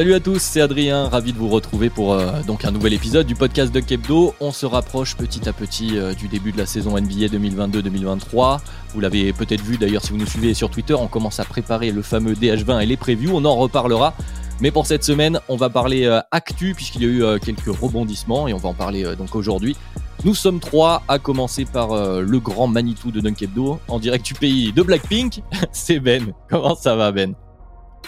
Salut à tous, c'est Adrien, ravi de vous retrouver pour euh, donc un nouvel épisode du podcast de Kebdo. On se rapproche petit à petit euh, du début de la saison NBA 2022-2023. Vous l'avez peut-être vu d'ailleurs si vous nous suivez sur Twitter, on commence à préparer le fameux DH20 et les previews, on en reparlera. Mais pour cette semaine, on va parler euh, actu puisqu'il y a eu quelques rebondissements et on va en parler donc aujourd'hui. Nous sommes trois, à commencer par le grand Manitou de Dunkebdo, en direct du pays de Blackpink. c'est Ben. Comment ça va Ben?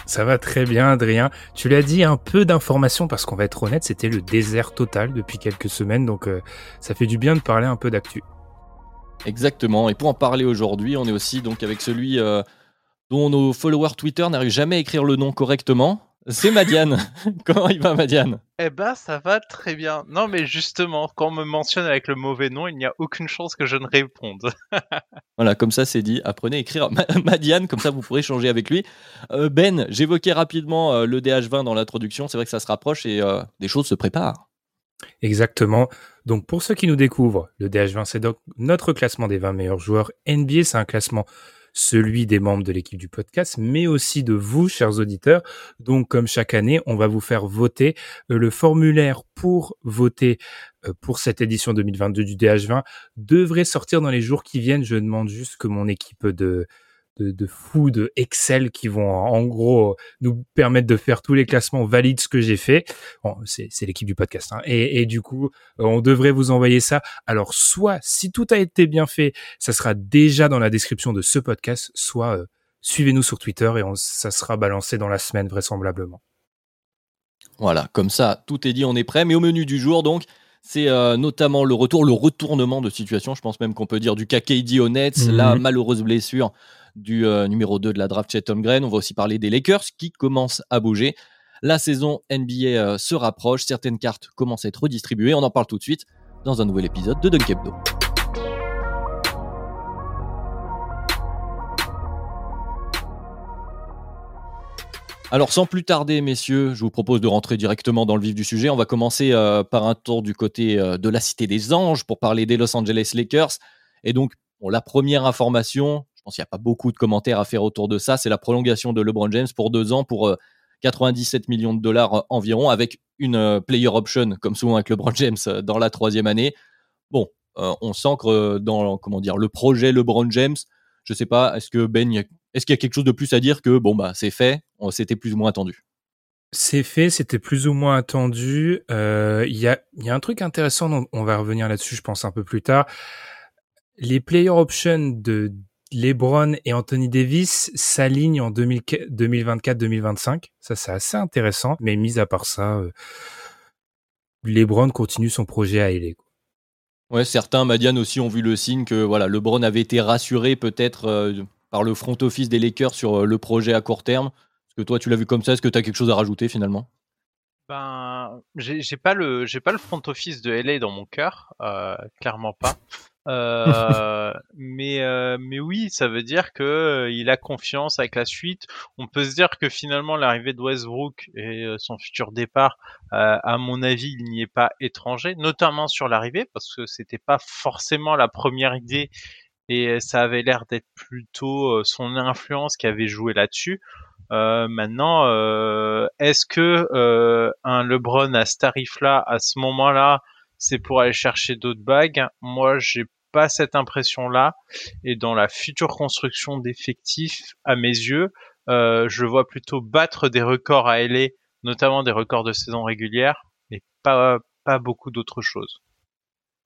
Ça va très bien, Adrien. Tu l'as dit, un peu d'informations parce qu'on va être honnête, c'était le désert total depuis quelques semaines, donc euh, ça fait du bien de parler un peu d'actu. Exactement. Et pour en parler aujourd'hui, on est aussi donc avec celui euh, dont nos followers Twitter n'arrivent jamais à écrire le nom correctement. C'est Madiane. Comment il va, Madiane? Eh ben, ça va très bien. Non, mais justement, quand on me mentionne avec le mauvais nom, il n'y a aucune chance que je ne réponde. voilà, comme ça, c'est dit. Apprenez à écrire Madiane, comme ça, vous pourrez changer avec lui. Euh, ben, j'évoquais rapidement euh, le DH20 dans l'introduction. C'est vrai que ça se rapproche et euh, des choses se préparent. Exactement. Donc, pour ceux qui nous découvrent, le DH20, c'est donc notre classement des 20 meilleurs joueurs NBA. C'est un classement celui des membres de l'équipe du podcast, mais aussi de vous, chers auditeurs. Donc, comme chaque année, on va vous faire voter. Euh, le formulaire pour voter euh, pour cette édition 2022 du DH20 devrait sortir dans les jours qui viennent. Je demande juste que mon équipe de de, de fous de Excel qui vont en gros nous permettre de faire tous les classements valides ce que j'ai fait. Bon, c'est, l'équipe du podcast. Hein. Et, et, du coup, euh, on devrait vous envoyer ça. Alors, soit si tout a été bien fait, ça sera déjà dans la description de ce podcast, soit euh, suivez-nous sur Twitter et on, ça sera balancé dans la semaine vraisemblablement. Voilà, comme ça, tout est dit, on est prêt. Mais au menu du jour, donc, c'est euh, notamment le retour, le retournement de situation. Je pense même qu'on peut dire du KKD au Nets, la malheureuse blessure du euh, numéro 2 de la draft Chet Holmgren. On va aussi parler des Lakers qui commencent à bouger. La saison NBA euh, se rapproche, certaines cartes commencent à être redistribuées. On en parle tout de suite dans un nouvel épisode de Dunkebdo. Alors sans plus tarder, messieurs, je vous propose de rentrer directement dans le vif du sujet. On va commencer euh, par un tour du côté de la Cité des Anges pour parler des Los Angeles Lakers. Et donc, la première information, pense qu'il n'y a pas beaucoup de commentaires à faire autour de ça. C'est la prolongation de LeBron James pour deux ans pour 97 euh, millions de dollars euh, environ, avec une euh, player option, comme souvent avec LeBron James, dans la troisième année. Bon, on s'ancre dans comment dire le projet LeBron James. Je sais pas, est-ce que Ben, est-ce qu'il y a quelque chose de plus à dire que bon bah c'est fait, c'était plus ou moins attendu? C'est fait, c'était plus ou moins attendu. Il y, a, un truc intéressant, on va revenir là-dessus, je pense un peu plus tard. Les player options de LeBron et Anthony Davis s'alignent en 2024-2025. Ça, c'est assez intéressant. Mais mis à part ça, euh, LeBron continue son projet à LA. Ouais, certains, Madiane aussi, ont vu le signe que voilà, LeBron avait été rassuré peut-être euh, par le front office des Lakers sur euh, le projet à court terme. Est-ce que toi, tu l'as vu comme ça? Est-ce que tu as quelque chose à rajouter finalement? Ben, j'ai pas le j'ai pas le front office de LA dans mon cœur, clairement pas. Euh, mais euh, mais oui, ça veut dire que euh, il a confiance avec la suite. On peut se dire que finalement l'arrivée de Westbrook et son futur départ, à mon avis, il n'y est pas étranger, notamment sur l'arrivée parce que c'était pas forcément la première idée et ça avait l'air d'être plutôt son influence qui avait joué là-dessus. Euh, maintenant, euh, est-ce que euh, un LeBron à ce tarif-là, à ce moment-là, c'est pour aller chercher d'autres bagues. Moi, j'ai pas cette impression-là. Et dans la future construction d'effectifs, à mes yeux, euh, je vois plutôt battre des records à LA, notamment des records de saison régulière, et pas, beaucoup d'autres choses.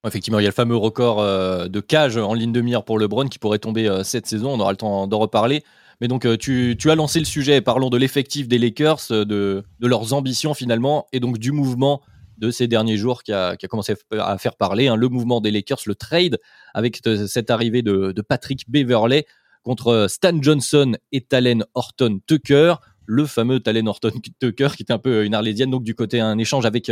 Effectivement, il y a le fameux record de cage en ligne de mire pour LeBron qui pourrait tomber cette saison. On aura le temps d'en reparler. Mais donc, tu, as lancé le sujet. Parlons de l'effectif des Lakers, de, leurs ambitions finalement, et donc du mouvement de ces derniers jours qui a, commencé à faire parler. Hein. le mouvement des Lakers, le trade, avec cette arrivée de, Patrick Beverley contre Stan Johnson et Talen Horton Tucker. Le fameux Talen Horton Tucker qui est un peu une arlésienne, donc du côté un échange avec,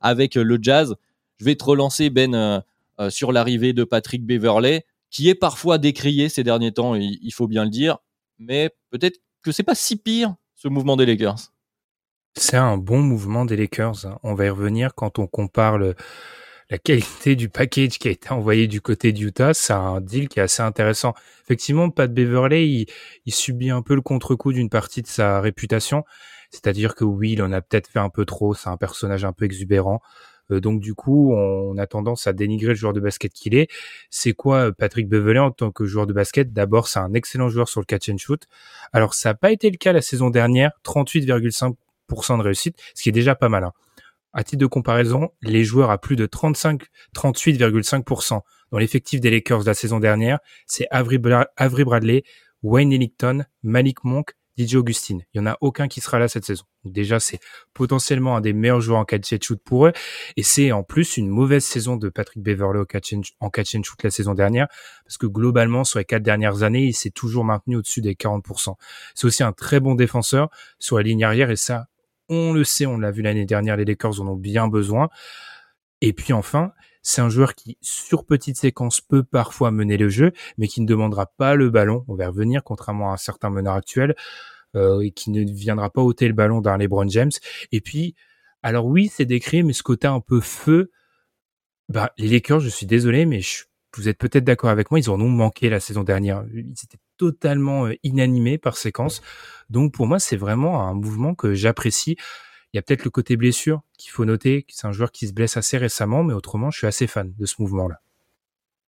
avec le Jazz. Je vais te relancer, Ben, euh, euh, sur l'arrivée de Patrick Beverley, qui est parfois décrié ces derniers temps, il, faut bien le dire, mais peut-être que c'est pas si pire ce mouvement des Lakers. C'est un bon mouvement des Lakers. Hein. On va y revenir quand on compare la qualité du package qui a été envoyé du côté d'Utah. C'est un deal qui est assez intéressant. Effectivement, Pat Beverley, il, il subit un peu le contre-coup d'une partie de sa réputation. C'est-à-dire que oui, il en a peut-être fait un peu trop. C'est un personnage un peu exubérant. Euh, donc du coup, on a tendance à dénigrer le joueur de basket qu'il est. C'est quoi euh, Patrick Beverley en tant que joueur de basket? D'abord, c'est un excellent joueur sur le catch and shoot. Alors ça n'a pas été le cas la saison dernière, 38,5% de réussite, ce qui est déjà pas mal. Hein. À titre de comparaison, les joueurs à plus de 35, 38,5% dans l'effectif des Lakers de la saison dernière, c'est Avery, Bradley, Wayne Ellington, Malik Monk, DJ Augustine. Il y en a aucun qui sera là cette saison. déjà, c'est potentiellement un des meilleurs joueurs en catch and shoot pour eux. Et c'est en plus une mauvaise saison de Patrick Beverley en catch and shoot la saison dernière. Parce que globalement, sur les quatre dernières années, il s'est toujours maintenu au-dessus des 40%. C'est aussi un très bon défenseur sur la ligne arrière. Et ça, on le sait, on l'a vu l'année dernière, les Lakers en ont bien besoin. Et puis enfin, c'est un joueur qui, sur petite séquence, peut parfois mener le jeu, mais qui ne demandera pas le ballon. On va revenir, contrairement à un certain meneur actuel, euh, et qui ne viendra pas ôter le ballon d'un LeBron James. Et puis, alors oui, c'est décrit, mais ce côté un peu feu, bah, les Lakers, je suis désolé, mais vous êtes peut-être d'accord avec moi, ils en ont manqué la saison dernière. Totalement euh, inanimés par séquence. Donc pour moi, c'est vraiment un mouvement que j'apprécie. Il y a peut-être le côté blessure qu'il faut noter, c'est un joueur qui se blesse assez récemment, mais autrement, je suis assez fan de ce mouvement-là.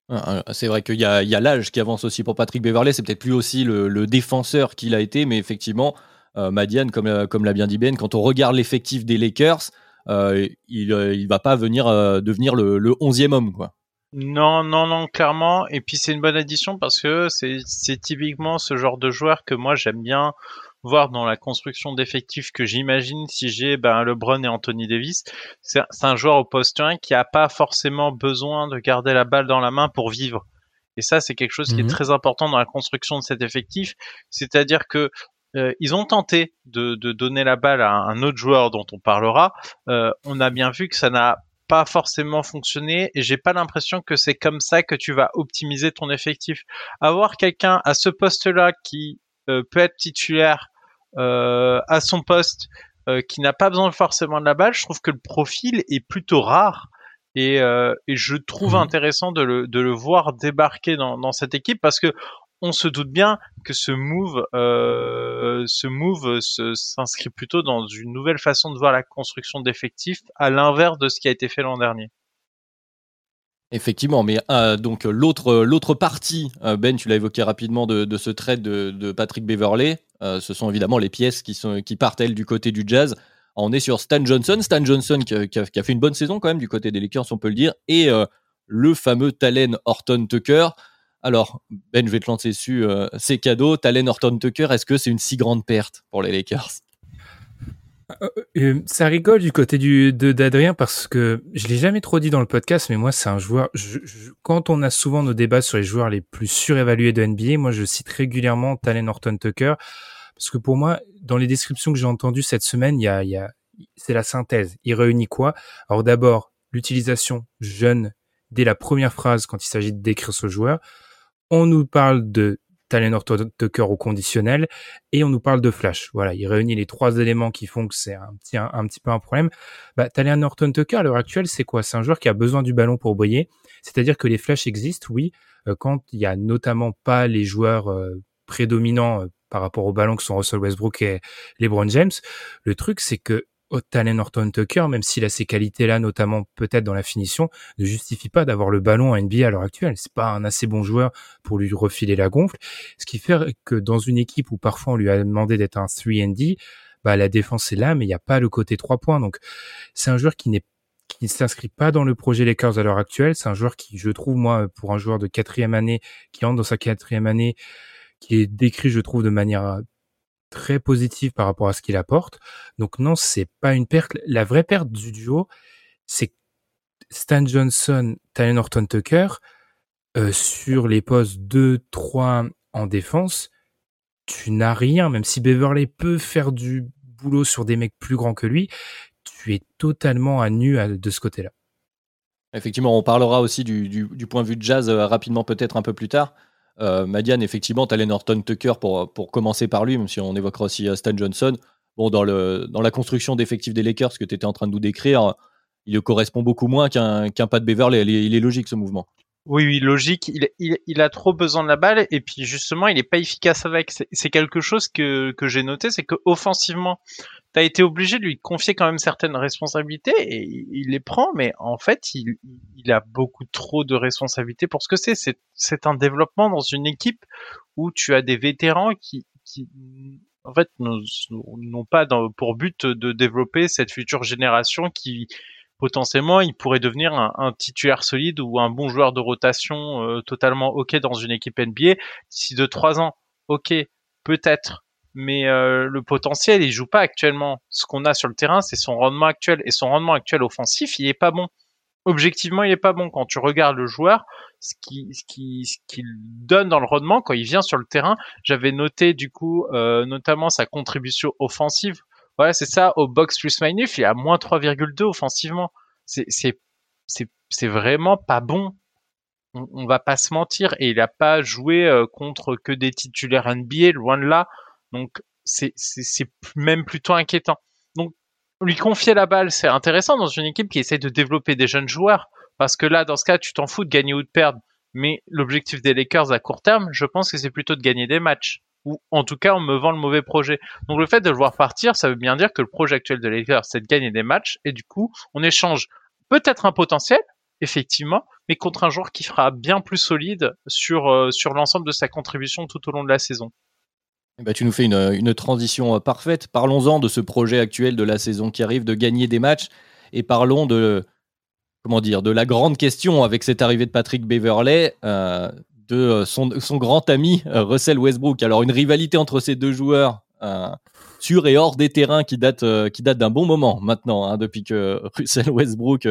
Ah, ah, c'est vrai qu'il y a, l'âge qui avance aussi pour Patrick Beverley, c'est peut-être plus aussi le, défenseur qu'il a été, mais effectivement, euh, Madiane, comme, euh, l'a bien dit Ben, quand on regarde l'effectif des Lakers, euh, il ne va pas venir devenir le, le 11e homme. Quoi. Non, non, non, clairement. Et puis c'est une bonne addition parce que c'est typiquement ce genre de joueur que moi j'aime bien voir dans la construction d'effectifs que j'imagine si j'ai ben, LeBron et Anthony Davis. C'est un joueur au poste 1 qui a pas forcément besoin de garder la balle dans la main pour vivre. Et ça, c'est quelque chose qui est mhm. très important dans la construction de cet effectif. C'est-à-dire que euh, ils ont tenté de, de, donner la balle à un autre joueur dont on parlera. Euh, on a bien vu que ça n'a pas forcément fonctionné et j'ai pas l'impression que c'est comme ça que tu vas optimiser ton effectif. Avoir quelqu'un à ce poste-là qui euh, peut être titulaire euh, à son poste, euh, qui n'a pas besoin forcément de la balle, je trouve que le profil est plutôt rare. Et, et je trouve mhm. intéressant de le, de le voir débarquer dans, dans cette équipe parce que on se doute bien que ce move, euh, ce move s'inscrit plutôt dans une nouvelle façon de voir la construction d'effectifs, à l'inverse de ce qui a été fait l'an dernier. Effectivement, mais euh, donc l'autre l'autre partie, euh, Ben, tu l'as évoqué rapidement de, ce trade de, Patrick Beverley, ce sont évidemment les pièces qui sont qui partent elles du côté du Jazz. On est sur Stan Johnson, Stan Johnson qui a, fait une bonne saison quand même du côté des Lakers, on peut le dire, et le fameux Talen Horton Tucker. Alors Ben, je vais te lancer dessus, c'est cadeau. Talen Horton Tucker, est-ce que c'est une si grande perte pour les Lakers? Euh, euh, ça rigole du côté de d'Adrien parce que je l'ai jamais trop dit dans le podcast, mais moi c'est un joueur. quand on a souvent nos débats sur les joueurs les plus surévalués de NBA, moi je cite régulièrement Talen Horton Tucker parce que pour moi, dans les descriptions que j'ai entendues cette semaine, il y a, y a c'est la synthèse. Il réunit quoi? Alors d'abord l'utilisation jeune dès la première phrase quand il s'agit de décrire ce joueur. On nous parle de Talen Horton Tucker au conditionnel et on nous parle de flash. Voilà, il réunit les trois éléments qui font que c'est un petit, un, petit peu un problème. Bah, Talen Horton Tucker à l'heure actuelle, c'est quoi? C'est un joueur qui a besoin du ballon pour briller. C'est-à-dire que les flashs existent, oui, euh, quand il y a notamment pas les joueurs euh, prédominants euh, par rapport au ballon que sont Russell Westbrook et LeBron James. Le truc, c'est que Talen Horton Tucker, même s'il a ces qualités-là, notamment peut-être dans la finition, ne justifie pas d'avoir le ballon à NBA à l'heure actuelle. C'est pas un assez bon joueur pour lui refiler la gonfle. Ce qui fait que dans une équipe où parfois on lui a demandé d'être un 3 D, bah la défense est là, mais il n'y a pas le côté 3 points. Donc c'est un joueur qui n'est qui ne s'inscrit pas dans le projet Lakers à l'heure actuelle. C'est un joueur qui, je trouve, moi, pour un joueur de quatrième année, qui entre dans sa quatrième année, qui est décrit, je trouve, de manière très positive par rapport à ce qu'il apporte. Donc non, c'est pas une perte. La vraie perte du duo, c'est Stan Johnson, Tyler Norton Tucker, euh, sur les postes 2, 3 en défense, tu n'as rien, même si Beverley peut faire du boulot sur des mecs plus grands que lui, tu es totalement à nu de ce côté-là. Effectivement, on parlera aussi du, point de vue de Jazz euh, rapidement peut-être un peu plus tard. Euh, Madiane, effectivement, tu as Norton Tucker pour, commencer par lui, même si on évoquera aussi euh, Stan Johnson. Dans, la construction d'effectifs des Lakers, ce que tu étais en train de nous décrire, il correspond beaucoup moins qu'un pas de Beverley. il est logique ce mouvement. Oui, oui, logique. Il, il, il, a trop besoin de la balle et puis justement, il n'est pas efficace avec. C'est quelque chose que, que j'ai noté, c'est que offensivement, tu as été obligé de lui confier quand même certaines responsabilités et il les prend, mais en fait, il, il a beaucoup trop de responsabilités pour ce que c'est. C'est un développement dans une équipe où tu as des vétérans qui, qui en fait, n'ont pas dans, pour but de développer cette future génération qui potentiellement il pourrait devenir un, titulaire solide ou un bon joueur de rotation euh, totalement ok dans une équipe NBA. D'ici de trois ans, ok, peut-être, mais euh, le potentiel il joue pas actuellement. Ce qu'on a sur le terrain, c'est son rendement actuel et son rendement actuel offensif, il est pas bon. Objectivement, il est pas bon quand tu regardes le joueur, ce qu'il donne dans le rendement quand il vient sur le terrain. J'avais noté du coup euh, notamment sa contribution offensive Ouais, c'est ça. Au box plus minus, il à moins 3,2 offensivement. C'est, vraiment pas bon. On, va pas se mentir. Et il a pas joué euh, contre que des titulaires NBA, loin de là. Donc, c'est même plutôt inquiétant. Donc, lui confier la balle, c'est intéressant dans une équipe qui essaie de développer des jeunes joueurs. Parce que là, dans ce cas, tu t'en fous de gagner ou de perdre. Mais l'objectif des Lakers à court terme, je pense que c'est plutôt de gagner des matchs ou en tout cas on me vend le mauvais projet. Donc le fait de le voir partir, ça veut bien dire que le projet actuel de Lakers, c'est de gagner des matchs, et du coup, on échange peut-être un potentiel, effectivement, mais contre un joueur qui fera bien plus solide sur, euh, sur l'ensemble de sa contribution tout au long de la saison. Ben, tu nous fais une, une transition euh, parfaite. Parlons-en de ce projet actuel de la saison qui arrive, de gagner des matchs, et parlons de, comment dire, de la grande question avec cette arrivée de Patrick Beverley. Euh, euh, son, grand ami euh, Russell Westbrook. Alors une rivalité entre ces deux joueurs euh, sur et hors des terrains qui date qui date d'un bon moment maintenant, hein, depuis que Russell Westbrook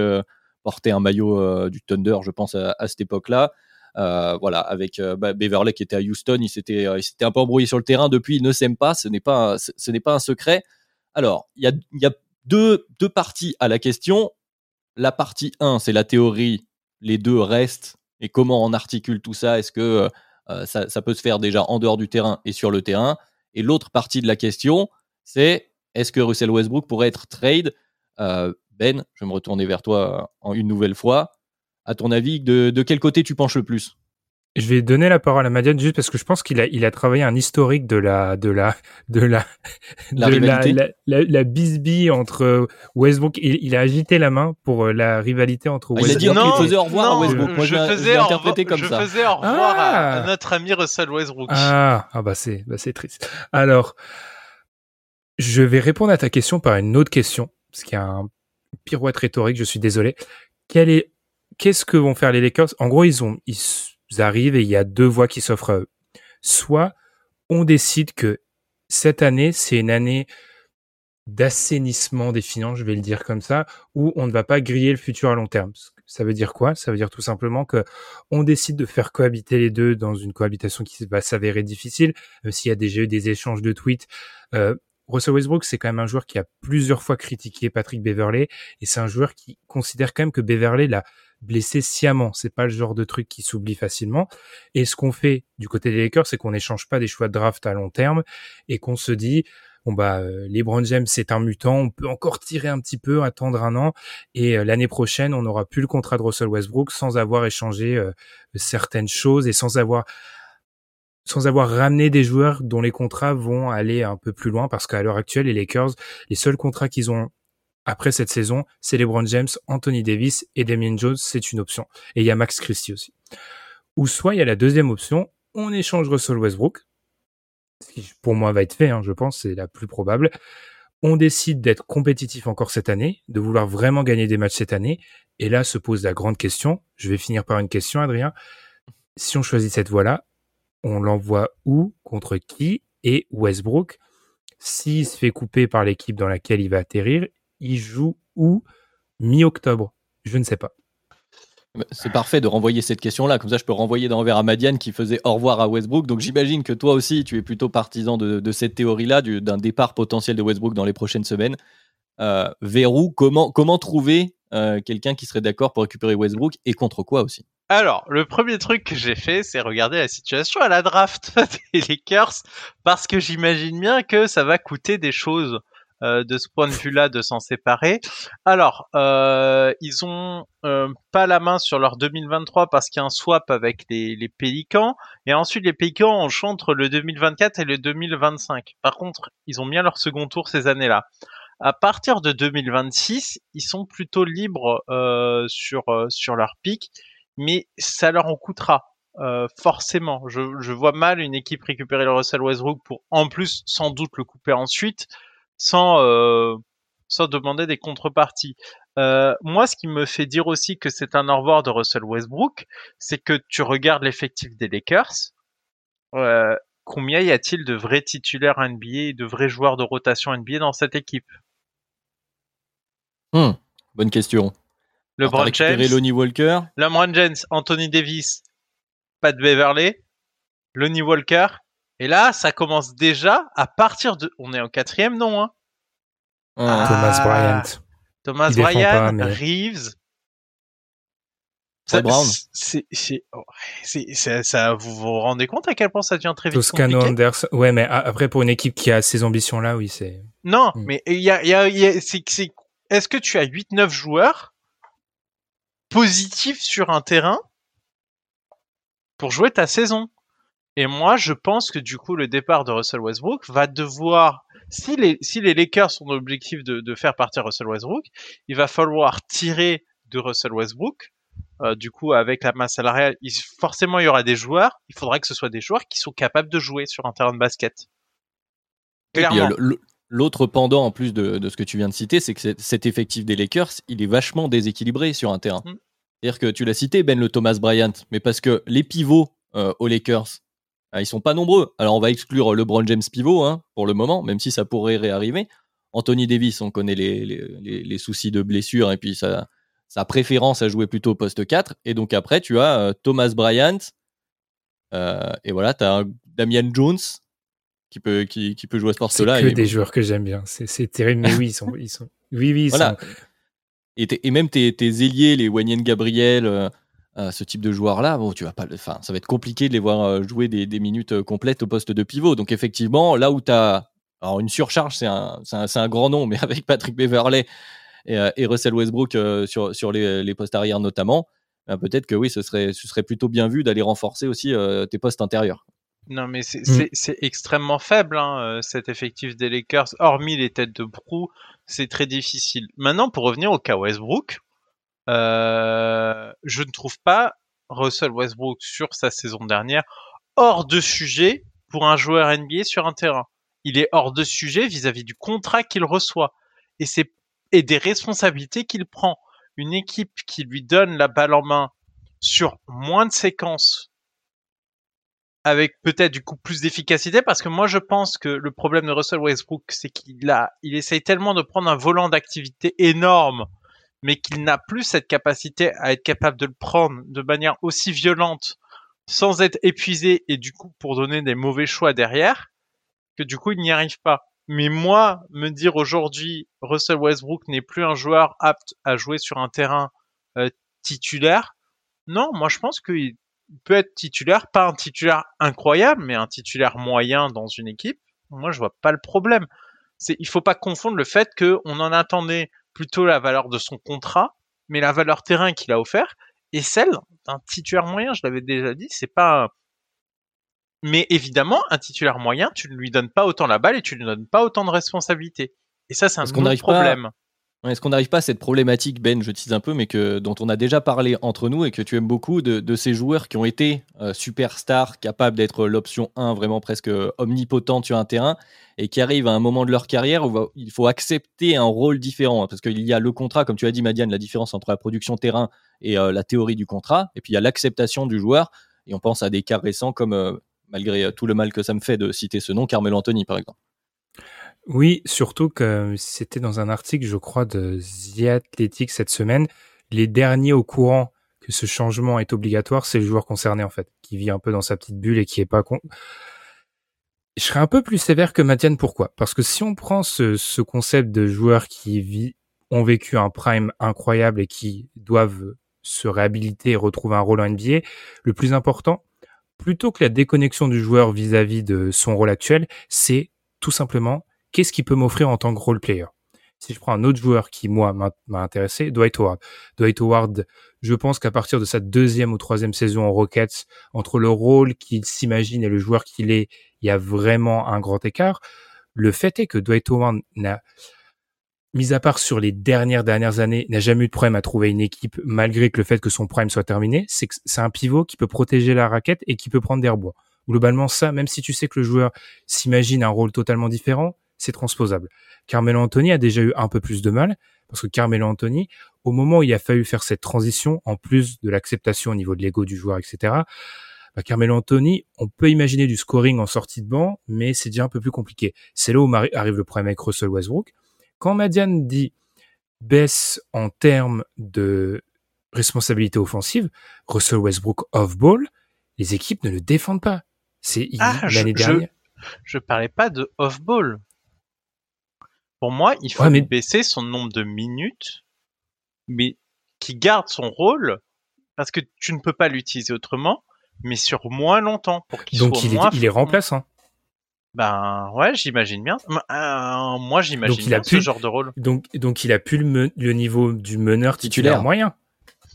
portait un maillot du Thunder, je pense à, cette époque-là. voilà, avec bah, Beverley qui était à Houston, il s'était un peu embrouillé sur le terrain. Depuis, il ne s'aime pas. Ce n'est pas un secret. Alors, il y a, y a deux, deux parties à la question. La partie 1, c'est la théorie. Les deux restent et comment on articule tout ça? Est-ce que euh, euh, ça, peut se faire déjà en dehors du terrain et sur le terrain? Et l'autre partie de la question, c'est est-ce que Russell Westbrook pourrait être trade? Euh, Ben, je vais me retourner vers toi en une nouvelle fois. À ton avis, de quel côté tu penches le plus? Je vais donner la parole à Madiane juste parce que je pense qu'il a, il a travaillé un historique de la, de la, de la, la de la, la, la, bisbille entre Westbrook. Il, il, a agité la main pour euh, la rivalité entre Westbrook. Ah, il a dit qu'il faisait au revoir à Westbrook. Moi, je, faisais interprété comme je ça. Faisais au revoir à, ah. notre ami Russell Westbrook. Ah, ah bah c'est, bah c'est triste. Alors, je vais répondre à ta question par une autre question, parce qu'il y a un pirouette rhétorique. Je suis désolé. Quel est, qu'est-ce que vont faire les Lakers? En gros, ils ont, ils arrivent et il y a deux voies qui s'offrent à eux. Soit on décide que cette année, c'est une année d'assainissement des finances, je vais le dire comme ça, où on ne va pas griller le futur à long terme. Ça veut dire quoi? Ça veut dire tout simplement que on décide de faire cohabiter les deux dans une cohabitation qui va s'avérer difficile, même s'il y a déjà eu des échanges de tweets. Euh, Russell Westbrook, c'est quand même un joueur qui a plusieurs fois critiqué Patrick Beverley, et c'est un joueur qui considère quand même que Beverley l'a blessé sciemment. C'est pas le genre de truc qui s'oublie facilement. Et ce qu'on fait du côté des Lakers, c'est qu'on n'échange pas des choix de draft à long terme et qu'on se dit, bon bah euh, LeBron James c'est un mutant, on peut encore tirer un petit peu, attendre un an et euh, l'année prochaine on n'aura plus le contrat de Russell Westbrook sans avoir échangé euh, certaines choses et sans avoir sans avoir ramené des joueurs dont les contrats vont aller un peu plus loin parce qu'à l'heure actuelle les Lakers les seuls contrats qu'ils ont après cette saison, c'est LeBron James, Anthony Davis et Damien Jones, c'est une option. Et il y a Max Christie aussi. Ou soit il y a la deuxième option, on échange Russell Westbrook, ce qui pour moi va être fait, hein, je pense, c'est la plus probable. on décide d'être compétitif encore cette année, de vouloir vraiment gagner des matchs cette année. Et là se pose la grande question. Je vais finir par une question, Adrien. Si on choisit cette voie-là, on l'envoie où, contre qui et Westbrook? S'il se fait couper par l'équipe dans laquelle il va atterrir, il joue où mi-octobre? Je ne sais pas. C'est parfait de renvoyer cette question-là. Comme ça, je peux renvoyer d'envers à Madiane qui faisait au revoir à Westbrook. Donc j'imagine que toi aussi, tu es plutôt partisan de, cette théorie-là, d'un départ potentiel de Westbrook dans les prochaines semaines. Euh, Verrou, comment, comment trouver euh, quelqu'un qui serait d'accord pour récupérer Westbrook et contre quoi aussi? Alors, le premier truc que j'ai fait, c'est regarder la situation à la draft des Lakers, parce que j'imagine bien que ça va coûter des choses euh, de ce point de vue-là de s'en séparer. Alors, euh, ils ont euh, pas la main sur leur 2023 parce qu'il y a un swap avec les, les Pélicans, et ensuite les Pélicans ont entre le 2024 et le 2025. Par contre, ils ont bien leur second tour ces années-là. À partir de 2026, ils sont plutôt libres euh, sur sur leur pic, mais ça leur en coûtera. Euh, forcément, je, je, vois mal une équipe récupérer le Russell Westbrook pour en plus sans doute le couper ensuite sans, euh, sans demander des contreparties. Euh, moi, ce qui me fait dire aussi que c'est un au revoir de Russell Westbrook, c'est que tu regardes l'effectif des Lakers. Euh, combien y a-t-il de vrais titulaires NBA, de vrais joueurs de rotation NBA dans cette équipe? Hmm, Bonne question. LeBron James, Lonnie Walker, LeBron James, Anthony Davis, Pat Beverley, Lonnie Walker, et là, ça commence déjà à partir de. On est en quatrième, non hein? Thomas ah. Bryant. Thomas Bryant, Reeves. Ça, Brown. Oh, c'est, ça, vous vous rendez compte à quel point ça devient très vite Toscano compliqué? Anderson. Ouais, mais après pour une équipe qui a ces ambitions-là, oui, c'est. Non, hmm. mais il y a, y a, y a c'est, est-ce que tu as 8-9 joueurs positifs sur un terrain pour jouer ta saison? Et moi, je pense que du coup, le départ de Russell Westbrook va devoir, si les, si les Lakers sont l'objectif de, de faire partir Russell Westbrook, il va falloir tirer de Russell Westbrook. Euh, du coup, avec la masse salariale, il, forcément, il y aura des joueurs. Il faudra que ce soit des joueurs qui sont capables de jouer sur un terrain de basket. Clairement. L'autre pendant, en plus de, de, ce que tu viens de citer, c'est que cet effectif des Lakers, il est vachement déséquilibré sur un terrain. Mm. C'est-à-dire que tu l'as cité, Ben le Thomas Bryant, mais parce que les pivots euh, aux Lakers, ils sont pas nombreux. Alors on va exclure LeBron James pivot hein, pour le moment, même si ça pourrait réarriver. Anthony Davis, on connaît les, les, les soucis de blessure et puis sa, sa, préférence à jouer plutôt poste 4. Et donc après, tu as euh, Thomas Bryant. Euh, et voilà, tu as Damian Jones qui peut, qui, qui peut jouer à ce poste-là. C'est que des joueurs que j'aime bien. C'est terrible, mais oui, ils sont, ils sont, oui, oui, ils voilà. Et, et, même tes, tes ailiers, les Wanyan Gabriel, euh, euh, ce type de joueur-là, bon, tu vas pas, enfin, ça va être compliqué de les voir euh, jouer des, des, minutes euh, complètes au poste de pivot. Donc effectivement, là où tu as alors une surcharge, c'est un, un, un, grand nom, mais avec Patrick Beverley et, et Russell Westbrook sur, sur les, les, postes arrière notamment, ben, peut-être que oui, ce serait, ce serait plutôt bien vu d'aller renforcer aussi tes postes intérieurs. Non, mais c'est mm. extrêmement faible, hein, cet effectif des Lakers. Hormis les têtes de proue, c'est très difficile. Maintenant, pour revenir au cas Westbrook, je ne trouve pas Russell Westbrook sur sa saison dernière hors de sujet pour un joueur NBA sur un terrain. Il est hors de sujet vis-à-vis du contrat qu'il reçoit et des responsabilités qu'il prend. Une équipe qui lui donne la balle en main sur moins de séquences avec peut-être du coup plus d'efficacité parce que moi je pense que le problème de Russell Westbrook c'est qu'il il essaye tellement de prendre un volant d'activité énorme mais qu'il n'a plus cette capacité à être capable de le prendre de manière aussi violente sans être épuisé et du coup pour donner des mauvais choix derrière, que du coup il n'y arrive pas. Mais moi, me dire aujourd'hui Russell Westbrook n'est plus un joueur apte à jouer sur un terrain euh, titulaire, non, moi je pense qu'il peut être titulaire, pas un titulaire incroyable, mais un titulaire moyen dans une équipe. Moi je vois pas le problème. C'est, il faut pas confondre le fait qu'on en attendait plutôt la valeur de son contrat, mais la valeur terrain qu'il a offert et celle d'un titulaire moyen. Je l'avais déjà dit, c'est pas. Mais évidemment, un titulaire moyen, tu ne lui donnes pas autant la balle et tu ne lui donnes pas autant de responsabilités. Et ça, c'est un autre problème. Est-ce qu'on n'arrive pas à cette problématique, Ben, je tease un peu, mais dont on a déjà parlé entre nous et que tu aimes beaucoup, de, ces joueurs qui ont été euh, superstars, capables d'être l'option 1 vraiment presque omnipotente sur un terrain, et qui arrivent à un moment de leur carrière où il faut accepter un rôle différent. Parce qu'il y a le contrat, comme tu as dit, Madiane, la différence entre la production terrain et euh, la théorie du contrat, et puis il y a l'acceptation du joueur, et on pense à des cas récents comme, euh, malgré tout le mal que ça me fait de citer ce nom, Carmelo Anthony, par exemple. Oui, surtout que c'était dans un article, je crois, de The Athletic cette semaine. Les derniers au courant que ce changement est obligatoire, c'est le joueur concerné, en fait, qui vit un peu dans sa petite bulle et qui est pas con. Je serais un peu plus sévère que Matiane, pourquoi? Parce que si on prend ce, ce concept de joueurs qui vit, ont vécu un prime incroyable et qui doivent se réhabiliter et retrouver un rôle en NBA, le plus important, plutôt que la déconnexion du joueur vis-à-vis -vis de son rôle actuel, c'est tout simplement qu'est-ce qu'il peut m'offrir en tant que role player? Si je prends un autre joueur qui, moi, m'a intéressé, Dwight Howard. Dwight Howard, je pense qu'à partir de sa deuxième ou troisième saison en Rockets, entre le rôle qu'il s'imagine et le joueur qu'il est, il y a vraiment un grand écart. Le fait est que Dwight Howard n'a, mis à part sur les dernières dernières années, n'a jamais eu de problème à trouver une équipe malgré que le fait que son prime soit terminé. C'est c'est un pivot qui peut protéger la raquette et qui peut prendre des rebonds. Globalement, ça, même si tu sais que le joueur s'imagine un rôle totalement différent, c'est transposable. Carmelo Anthony a déjà eu un peu plus de mal parce que Carmelo Anthony, au moment où il a fallu faire cette transition, en plus de l'acceptation au niveau de l'ego du joueur, etc., bah, Carmelo Anthony, on peut imaginer du scoring en sortie de banc, mais c'est déjà un peu plus compliqué. C'est là où arrive le problème avec Russell Westbrook. Quand Madiane dit baisse en termes de responsabilité offensive, Russell Westbrook off-ball, les équipes ne le défendent pas. C'est ah, l'année dernière. Je, je parlais pas de off-ball. Pour moi, il faut baisser son nombre de minutes, mais qui garde son rôle, parce que tu ne peux pas l'utiliser autrement, mais sur moins longtemps, pour qu'il Donc il, est, il est remplaçant. Ben ouais, j'imagine bien. Euh, moi, j'imagine bien ce genre de rôle. Donc, donc il a plus le, niveau du meneur titulaire, moyen.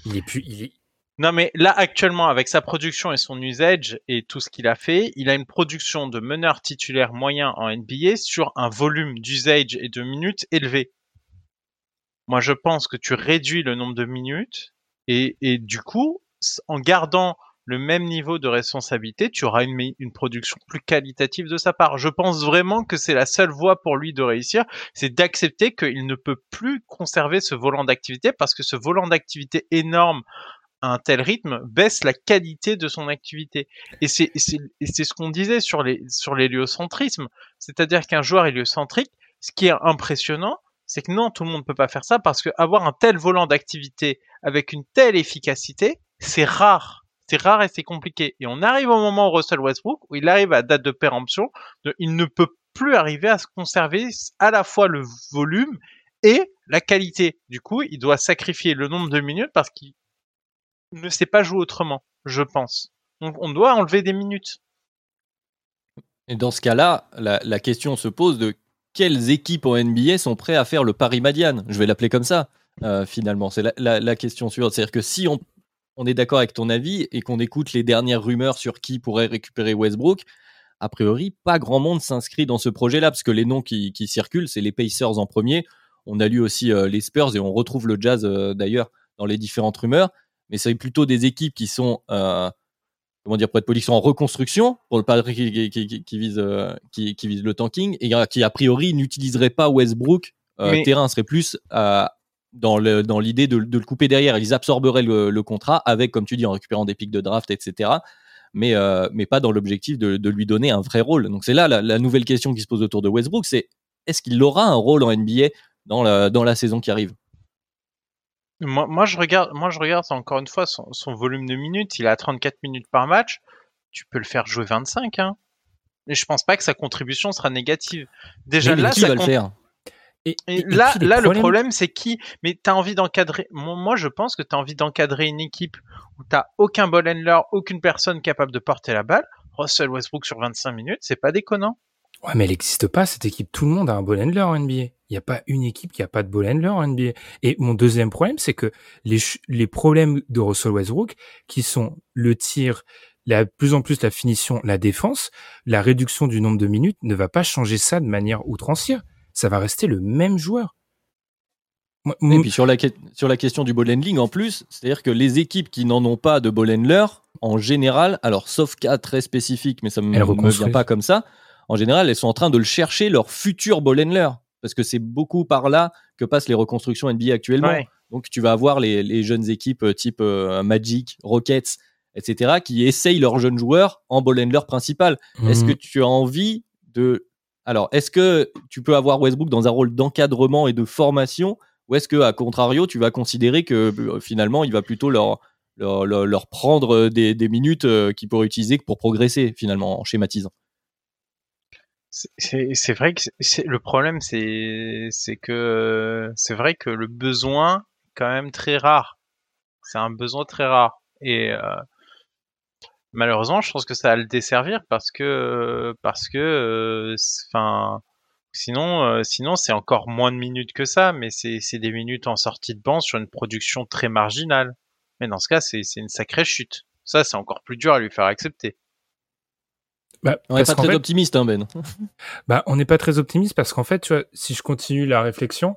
Il est plus, il est, non, mais là, actuellement, avec sa production et son usage et tout ce qu'il a fait, il a une production de meneur titulaire moyen en NBA sur un volume d'usage et de minutes élevé. Moi, je pense que tu réduis le nombre de minutes et, et du coup, en gardant le même niveau de responsabilité, tu auras une, une production plus qualitative de sa part. Je pense vraiment que c'est la seule voie pour lui de réussir, c'est d'accepter qu'il ne peut plus conserver ce volant d'activité parce que ce volant d'activité énorme un tel rythme baisse la qualité de son activité. Et c'est ce qu'on disait sur les sur l'héliocentrisme, c'est-à-dire qu'un joueur héliocentrique, ce qui est impressionnant, c'est que non, tout le monde ne peut pas faire ça parce que avoir un tel volant d'activité avec une telle efficacité, c'est rare. C'est rare et c'est compliqué. Et on arrive au moment où Russell Westbrook, où il arrive à date de péremption, il ne peut plus arriver à se conserver à la fois le volume et la qualité. Du coup, il doit sacrifier le nombre de minutes parce qu'il ne sait pas jouer autrement, je pense. On doit enlever des minutes. Et dans ce cas-là, la, question se pose de quelles équipes en NBA sont prêtes à faire le Paris Madiane? Je vais l'appeler comme ça, euh, finalement. C'est la, question suivante. C'est-à-dire que si on, on est d'accord avec ton avis et qu'on écoute les dernières rumeurs sur qui pourrait récupérer Westbrook, a priori, pas grand monde s'inscrit dans ce projet-là, parce que les noms qui, circulent, c'est les Pacers en premier. On a lu aussi euh, les Spurs et on retrouve le Jazz euh, d'ailleurs dans les différentes rumeurs mais c'est plutôt des équipes qui sont, euh, comment dire, pour être poli, qui sont en reconstruction, pour le Paris qui, qui, qui, vise, euh, qui, qui, vise le tanking, et qui a priori n'utiliserait pas Westbrook. Euh, Terrain serait plus euh, dans l'idée dans de, de, le couper derrière. Ils absorberaient le, le, contrat avec, comme tu dis, en récupérant des pics de draft, etc. Mais, euh, mais pas dans l'objectif de, de, lui donner un vrai rôle. Donc c'est là la, la, nouvelle question qui se pose autour de Westbrook, c'est est-ce qu'il aura un rôle en NBA dans la, dans la saison qui arrive? Moi, moi, je regarde, moi, je regarde encore une fois son, son, volume de minutes. Il a 34 minutes par match. Tu peux le faire jouer 25, hein. Et je pense pas que sa contribution sera négative. Déjà là, ça va le faire? Et, là, là, le problème, c'est qui? Mais t'as envie d'encadrer. Moi, je pense que t'as envie d'encadrer une équipe où t'as aucun ball handler, aucune personne capable de porter la balle. Russell Westbrook sur 25 minutes, c'est pas déconnant. Ouais, mais elle n'existe pas, cette équipe. Tout le monde a un ball handler en NBA. Il n'y a pas une équipe qui a pas de ball handler en NBA. Et mon deuxième problème, c'est que les, les problèmes de Russell Westbrook, qui sont le tir, la plus en plus la finition, la défense, la réduction du nombre de minutes ne va pas changer ça de manière outrancière. Ça va rester le même joueur. Et puis sur la, sur la question du ball handling, en plus, c'est-à-dire que les équipes qui n'en ont pas de ball handler, en général, alors sauf cas très spécifiques, mais ça ne me, vient pas comme ça, en général, elles sont en train de le chercher, leur futur ball handler. Parce que c'est beaucoup par là que passent les reconstructions NBA actuellement. Donc tu vas avoir les, jeunes équipes euh, type euh, Magic, Rockets, etc., qui essayent leurs jeunes joueurs en ball handler principal. Est-ce que mhm. tu as envie de... Alors, est-ce que tu peux avoir Westbrook dans un rôle d'encadrement et de formation ou est-ce que, à contrario, tu vas considérer que euh, finalement, il va plutôt leur, leur, prendre des, minutes euh, qu'ils pourraient utiliser pour progresser, finalement, en schématisant? C'est vrai que le problème, c'est que c'est vrai que le besoin, est quand même très rare. C'est un besoin très rare. Et euh, malheureusement, je pense que ça va le desservir parce que parce que Sinon, euh, sinon c'est encore moins de minutes que ça, mais c'est des minutes en sortie de banc sur une production très marginale. Mais dans ce cas, c'est une sacrée chute. Ça, c'est encore plus dur à lui faire accepter. Bah, on n'est pas très optimiste, hein, Ben. bah, on n'est pas très optimiste parce qu'en fait, tu vois, si je continue la réflexion,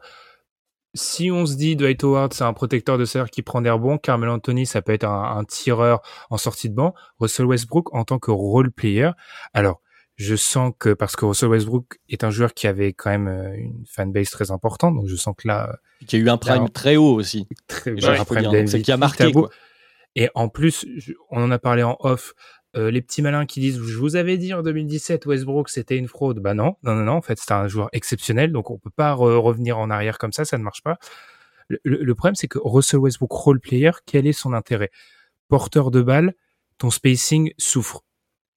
si on se dit Dwight Howard, c'est un protecteur de serre qui prend des rebonds, Carmel Anthony, ça peut être un, un, tireur en sortie de banc, Russell Westbrook en tant que role player. Alors, je sens que parce que Russell Westbrook est un joueur qui avait quand même euh, une fanbase très importante, donc je sens que là, qui a eu un prime très haut aussi, très un prime c'est qui a marqué. Quoi. Et en plus, on en a parlé en off. Euh, les petits malins qui disent je vous avais dit en 2017 Westbrook c'était une fraude. Bah non non non non en fait c'est un joueur exceptionnel donc on peut pas revenir en arrière comme ça ça ne marche pas. Le, problème c'est que Russell Westbrook role player quel est son intérêt? Porteur de balle ton spacing souffre.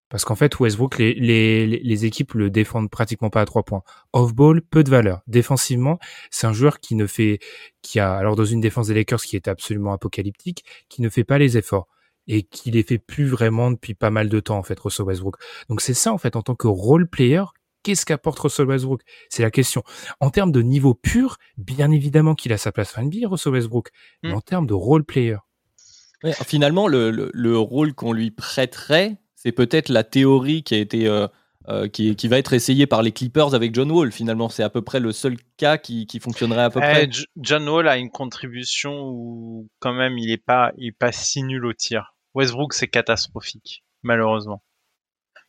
Parce qu'en fait, Westbrook, les, les, équipes le défendent pratiquement pas à trois points. Off-ball, peu de valeur. Défensivement, c'est un joueur qui ne fait, qui a, alors dans une défense des Lakers qui est absolument apocalyptique, qui ne fait pas les efforts et qui les fait plus vraiment depuis pas mal de temps, en fait, Russell Westbrook. Donc c'est ça, en fait, en tant que role player, qu'est-ce qu'apporte Russell Westbrook? C'est la question. En termes de niveau pur, bien évidemment qu'il a sa place en NBA, Russell Westbrook. Mais hmm. en termes de role player. finalement, le, le, le rôle qu'on lui prêterait, c'est peut-être la théorie qui a été euh, euh, qui, qui, va être essayée par les Clippers avec John Wall. Finalement, c'est à peu près le seul cas qui, qui fonctionnerait à peu près. Eh, John Wall a une contribution où quand même il est pas il est pas si nul au tir. Westbrook c'est catastrophique malheureusement.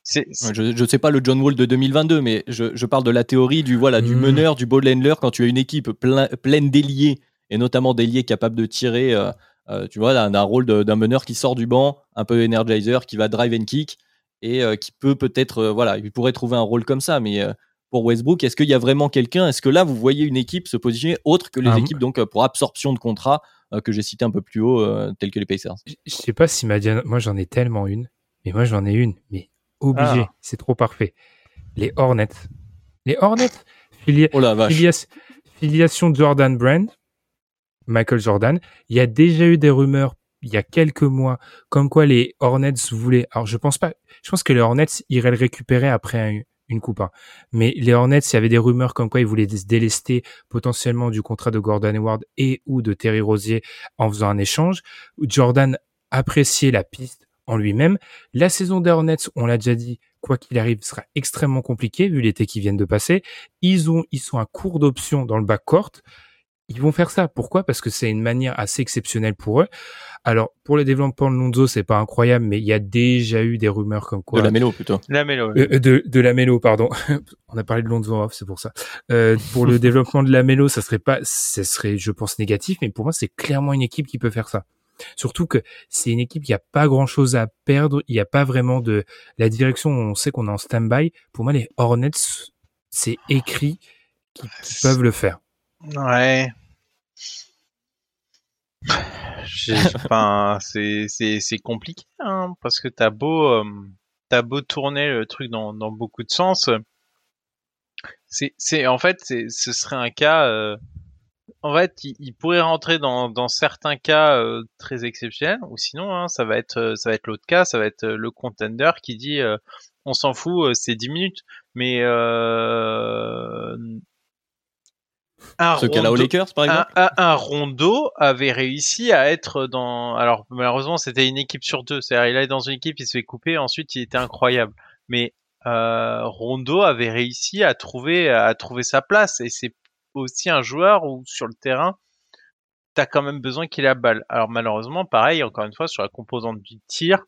Je ne sais pas le John Wall de 2022, mais je, je parle de la théorie du voilà du hmm. meneur, du ball handler quand tu as une équipe plein, pleine d'ailiers et notamment d'ailiers capables de tirer. Euh, euh, tu vois, d'un rôle d'un meneur qui sort du banc, un peu energizer, qui va drive and kick et euh, qui peut peut-être, euh, voilà, il pourrait trouver un rôle comme ça. Mais pour Westbrook, est-ce qu'il y a vraiment quelqu'un? Est-ce que là, vous voyez une équipe se positionner autre que les ah, équipes donc pour absorption de contrats que j'ai cité un peu plus haut, telles que les Pacers? Je sais pas si Madiane, moi j'en ai tellement une, mais moi j'en ai une, mais obligé, ah. c'est trop parfait. Les Hornets. Les Hornets, oh la vache. filiation Jordan Brand, Michael Jordan. Il y a déjà eu des rumeurs il y a quelques mois comme quoi les Hornets voulaient. Alors je pense pas. Je pense que les Hornets iraient le récupérer après une coupe. Hein. Mais les Hornets, il y avait des rumeurs comme quoi ils voulaient se délester potentiellement du contrat de Gordon Hayward et ou de Terry Rosier en faisant un échange. Jordan appréciait la piste en lui-même. La saison des Hornets, on l'a déjà dit, quoi qu'il arrive, sera extrêmement compliquée vu l'été qui viennent de passer. Ils ont, ils sont à court d'options dans le backcourt ils vont faire ça. Pourquoi? Parce que c'est une manière assez exceptionnelle pour eux. Alors, pour le développement de Lonzo, c'est pas incroyable, mais il y a déjà eu des rumeurs comme quoi. De la mélo, plutôt. La mélo. Euh, de, de la mélo, pardon. On a parlé de Lonzo off, c'est pour ça. Euh, pour le développement de la mélo, ça serait pas, ça serait, je pense, négatif, mais pour moi, c'est clairement une équipe qui peut faire ça. Surtout que c'est une équipe qui a pas grand chose à perdre. Il n'y a pas vraiment de la direction. On sait qu'on est en stand-by. Pour moi, les Hornets, c'est écrit qu'ils peuvent le faire. Ouais. enfin, c'est c'est compliqué hein, parce que t'as beau euh, t'as beau tourner le truc dans dans beaucoup de sens. C'est c'est en fait ce serait un cas. Euh, en fait, il, pourrait rentrer dans, dans certains cas euh, très exceptionnels, ou sinon, hein, ça va être ça va être l'autre cas, ça va être le contender qui dit on s'en fout, c'est 10 minutes. Mais un Ce cas-là aux Lakers, par exemple un, Rondo avait réussi à être dans... Alors, malheureusement, c'était une équipe sur deux. C'est-à-dire, il est dans une équipe, il se fait couper, ensuite, il était incroyable. Mais euh, Rondo avait réussi à trouver, à trouver sa place. Et c'est aussi un joueur où, sur le terrain, t'as quand même besoin qu'il a balle. Alors malheureusement, pareil, encore une fois, sur la composante du tir,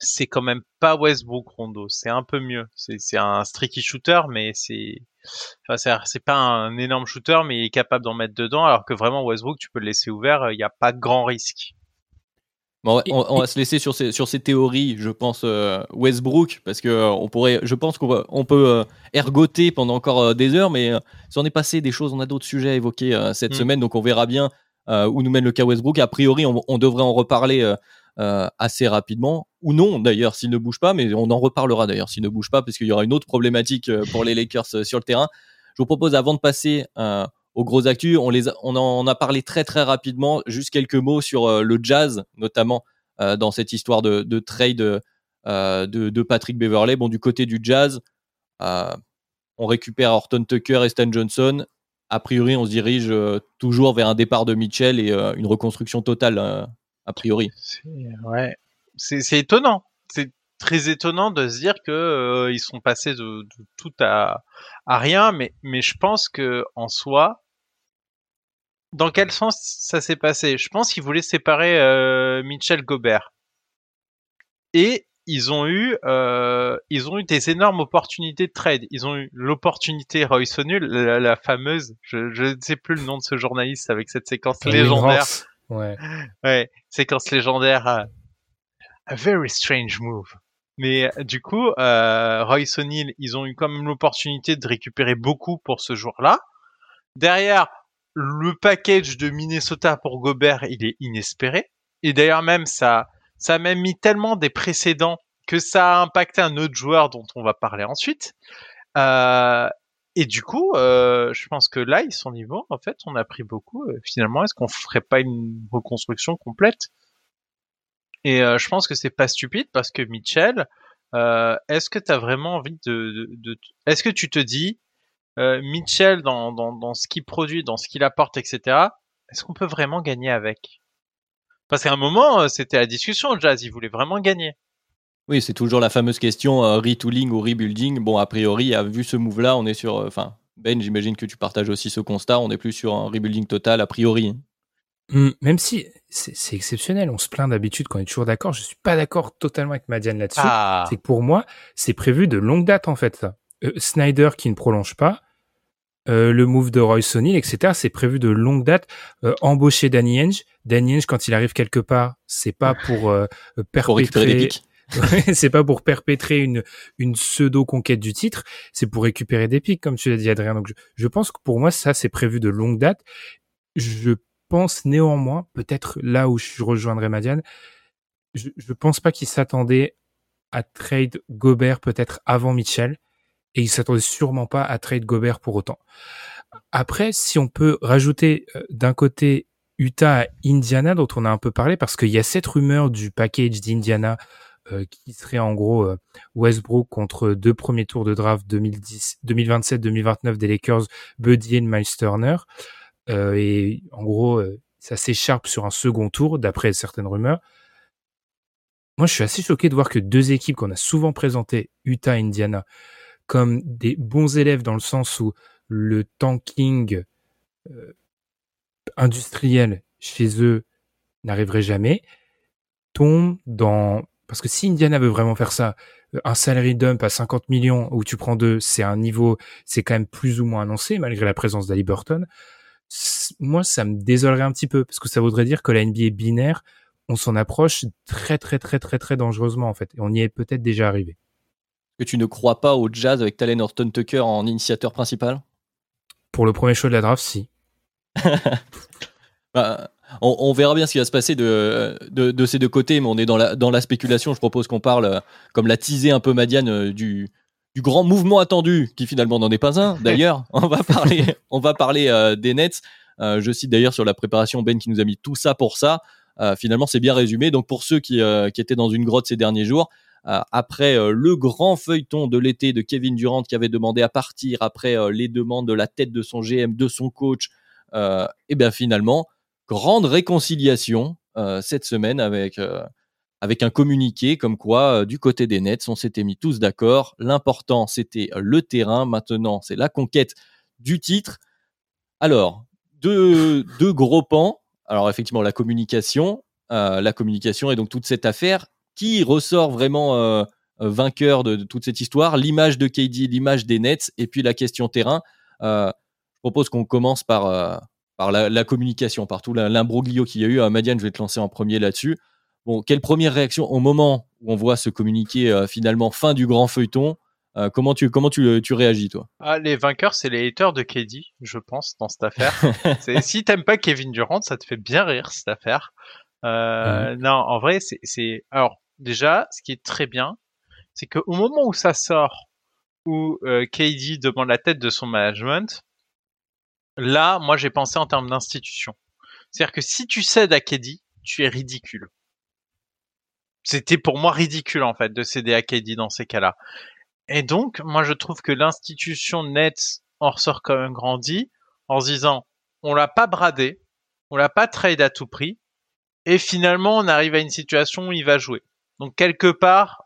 c'est quand même pas Westbrook Rondo. C'est un peu mieux. C'est un streaky shooter, mais c'est enfin c'est pas un énorme shooter, mais il est capable d'en mettre dedans. Alors que vraiment Westbrook, tu peux le laisser ouvert, il n'y a pas de grand risque. Bon, on, va se laisser sur ces, sur ces théories, je pense, euh, Westbrook, parce que euh, on pourrait, je pense qu'on on peut euh, ergoter pendant encore des heures, mais si on est passé des choses, on a d'autres sujets à évoquer cette mm. semaine, donc on verra bien où nous mène le cas Westbrook. A priori, on, on devrait en reparler assez rapidement, ou non d'ailleurs, s'il ne bouge pas, mais on en reparlera d'ailleurs s'il ne bouge pas, parce qu'il y aura une autre problématique pour les Lakers sur le terrain. Je vous propose, avant de passer aux gros actus. On, les on en a parlé très très rapidement. Juste quelques mots sur euh, le jazz, notamment euh, dans cette histoire de, trade euh, de, Patrick Beverley. Bon, du côté du jazz, on récupère Horton Tucker et Stan Johnson. A priori, on se dirige toujours vers un départ de Mitchell et une reconstruction totale, a priori. Ouais, c'est étonnant. C'est très étonnant de se dire que ils sont passés de, tout à, à rien, mais, mais je pense que en soi, dans quel sens ça s'est passé? Je pense qu'ils voulaient séparer euh, Mitchell Gobert. Et ils ont eu, euh, ils ont eu des énormes opportunités de trade. Ils ont eu l'opportunité Royce O'Neal, la, fameuse, je, ne sais plus le nom de ce journaliste avec cette séquence légendaire. Ouais. ouais, séquence légendaire. Euh, a very strange move. Mais du coup, euh, Royce O'Neal, ils ont eu quand même l'opportunité de récupérer beaucoup pour ce jour-là. Derrière, le package de Minnesota pour Gobert, il est inespéré. Et d'ailleurs même ça, ça a même mis tellement des précédents que ça a impacté un autre joueur dont on va parler ensuite. Euh, et du coup, euh, je pense que là, ils sont niveau. En fait, on a pris beaucoup. Euh, finalement, est-ce qu'on ferait pas une reconstruction complète? Et je pense que c'est pas stupide parce que Mitchell, est-ce que tu as vraiment envie de, est-ce que tu te dis, euh, Mitchell dans, dans, ce qu'il produit, dans ce qu'il apporte, etc. Est-ce qu'on peut vraiment gagner avec? Parce qu'à un moment, euh, c'était la discussion, Jazz, il voulait vraiment gagner. Oui, c'est toujours la fameuse question euh, retooling ou rebuilding. Bon, a priori, vu ce move-là, on est sur. Enfin, Ben, j'imagine que tu partages aussi ce constat. On est plus sur un rebuilding total a priori. Hum, même si c'est exceptionnel, on se plaint d'habitude qu'on est toujours d'accord. Je suis pas d'accord totalement avec Madiane là-dessus. Ah. C'est que pour moi, c'est prévu de longue date en fait. Ça. Snyder qui ne prolonge pas, euh, le move de Roy O'Neal, etc. C'est prévu de longue date. Euh, embaucher Danny Henge. Danny Henge, quand il arrive quelque part, c'est pas pour euh, perpétrer. c'est pas pour perpétrer une, une pseudo conquête du titre, c'est pour récupérer des pics, comme tu l'as dit, Adrien. Donc, je, pense que pour moi, ça, c'est prévu de longue date. Je pense néanmoins, peut-être là où je rejoindrai Madiane, je, je pense pas qu'il s'attendait à trade Gobert peut-être avant Mitchell et il s'attendait sûrement pas à trade Gobert pour autant. Après, si on peut rajouter euh, d'un côté Utah à Indiana, dont on a un peu parlé, parce qu'il y a cette rumeur du package d'Indiana euh, qui serait en gros euh, Westbrook contre deux premiers tours de draft 2010, 2027-2029 des Lakers, Buddy et Miles Turner. Et en gros, ça s'écharpe sur un second tour, d'après certaines rumeurs. Moi, je suis assez choqué de voir que deux équipes qu'on a souvent présentées, Utah et Indiana, comme des bons élèves dans le sens où le tanking euh, industriel chez eux n'arriverait jamais, tombe dans... Parce que si Indiana veut vraiment faire ça, un salary dump à 50 millions où tu prends deux, c'est un niveau, c'est quand même plus ou moins annoncé malgré la présence d'Ali Burton. Moi, ça me désolerait un petit peu parce que ça voudrait dire que la NBA est binaire, on s'en approche très très très très très dangereusement en fait. Et on y est peut-être déjà arrivé que tu ne crois pas au jazz avec Talen Horton Tucker en initiateur principal? Pour le premier show de la draft, si. Bah, on, verra bien ce qui va se passer de, de, ces deux côtés, mais on est dans la, dans la spéculation. Je propose qu'on parle, euh, comme l'a teasé un peu Madiane, euh, du, du grand mouvement attendu, qui finalement n'en est pas un. D'ailleurs, on va parler, on va parler euh, des Nets. je cite d'ailleurs sur la préparation Ben qui nous a mis tout ça pour ça. finalement, c'est bien résumé. Donc pour ceux qui, qui étaient dans une grotte ces derniers jours, euh, après euh, le grand feuilleton de l'été de Kevin Durant qui avait demandé à partir, après euh, les demandes de la tête de son GM, de son coach, et bien finalement, grande réconciliation cette semaine avec avec un communiqué comme quoi du côté des Nets, on s'était mis tous d'accord. L'important, c'était le terrain. Maintenant, c'est la conquête du titre. Alors, deux, gros pans. Alors effectivement, la communication, la communication et donc toute cette affaire qui ressort vraiment vainqueur de, toute cette histoire, l'image de KD, l'image des Nets et puis la question terrain. je propose qu'on commence par, par la, communication, par tout l'imbroglio qu'il y a eu. à Madiane, je vais te lancer en premier là-dessus. Bon, quelle première réaction au moment où on voit se communiquer finalement fin du grand feuilleton euh, comment tu comment tu, tu réagis toi? Ah, Les vainqueurs, c'est les haters de KD, je pense, dans cette affaire. si t'aimes pas Kevin Durant, ça te fait bien rire cette affaire. Euh, Non, en vrai, c'est alors déjà, ce qui est très bien, c'est qu'au moment où ça sort, où euh, KD demande la tête de son management, là, moi, j'ai pensé en termes d'institution. C'est-à-dire que si tu cèdes à KD, tu es ridicule. C'était pour moi ridicule en fait de céder à KD dans ces cas-là. Et donc, moi, je trouve que l'institution Nets en ressort quand même grandi en se disant, on l'a pas bradé, on l'a pas trade à tout prix, et finalement, on arrive à une situation où il va jouer. Donc, quelque part,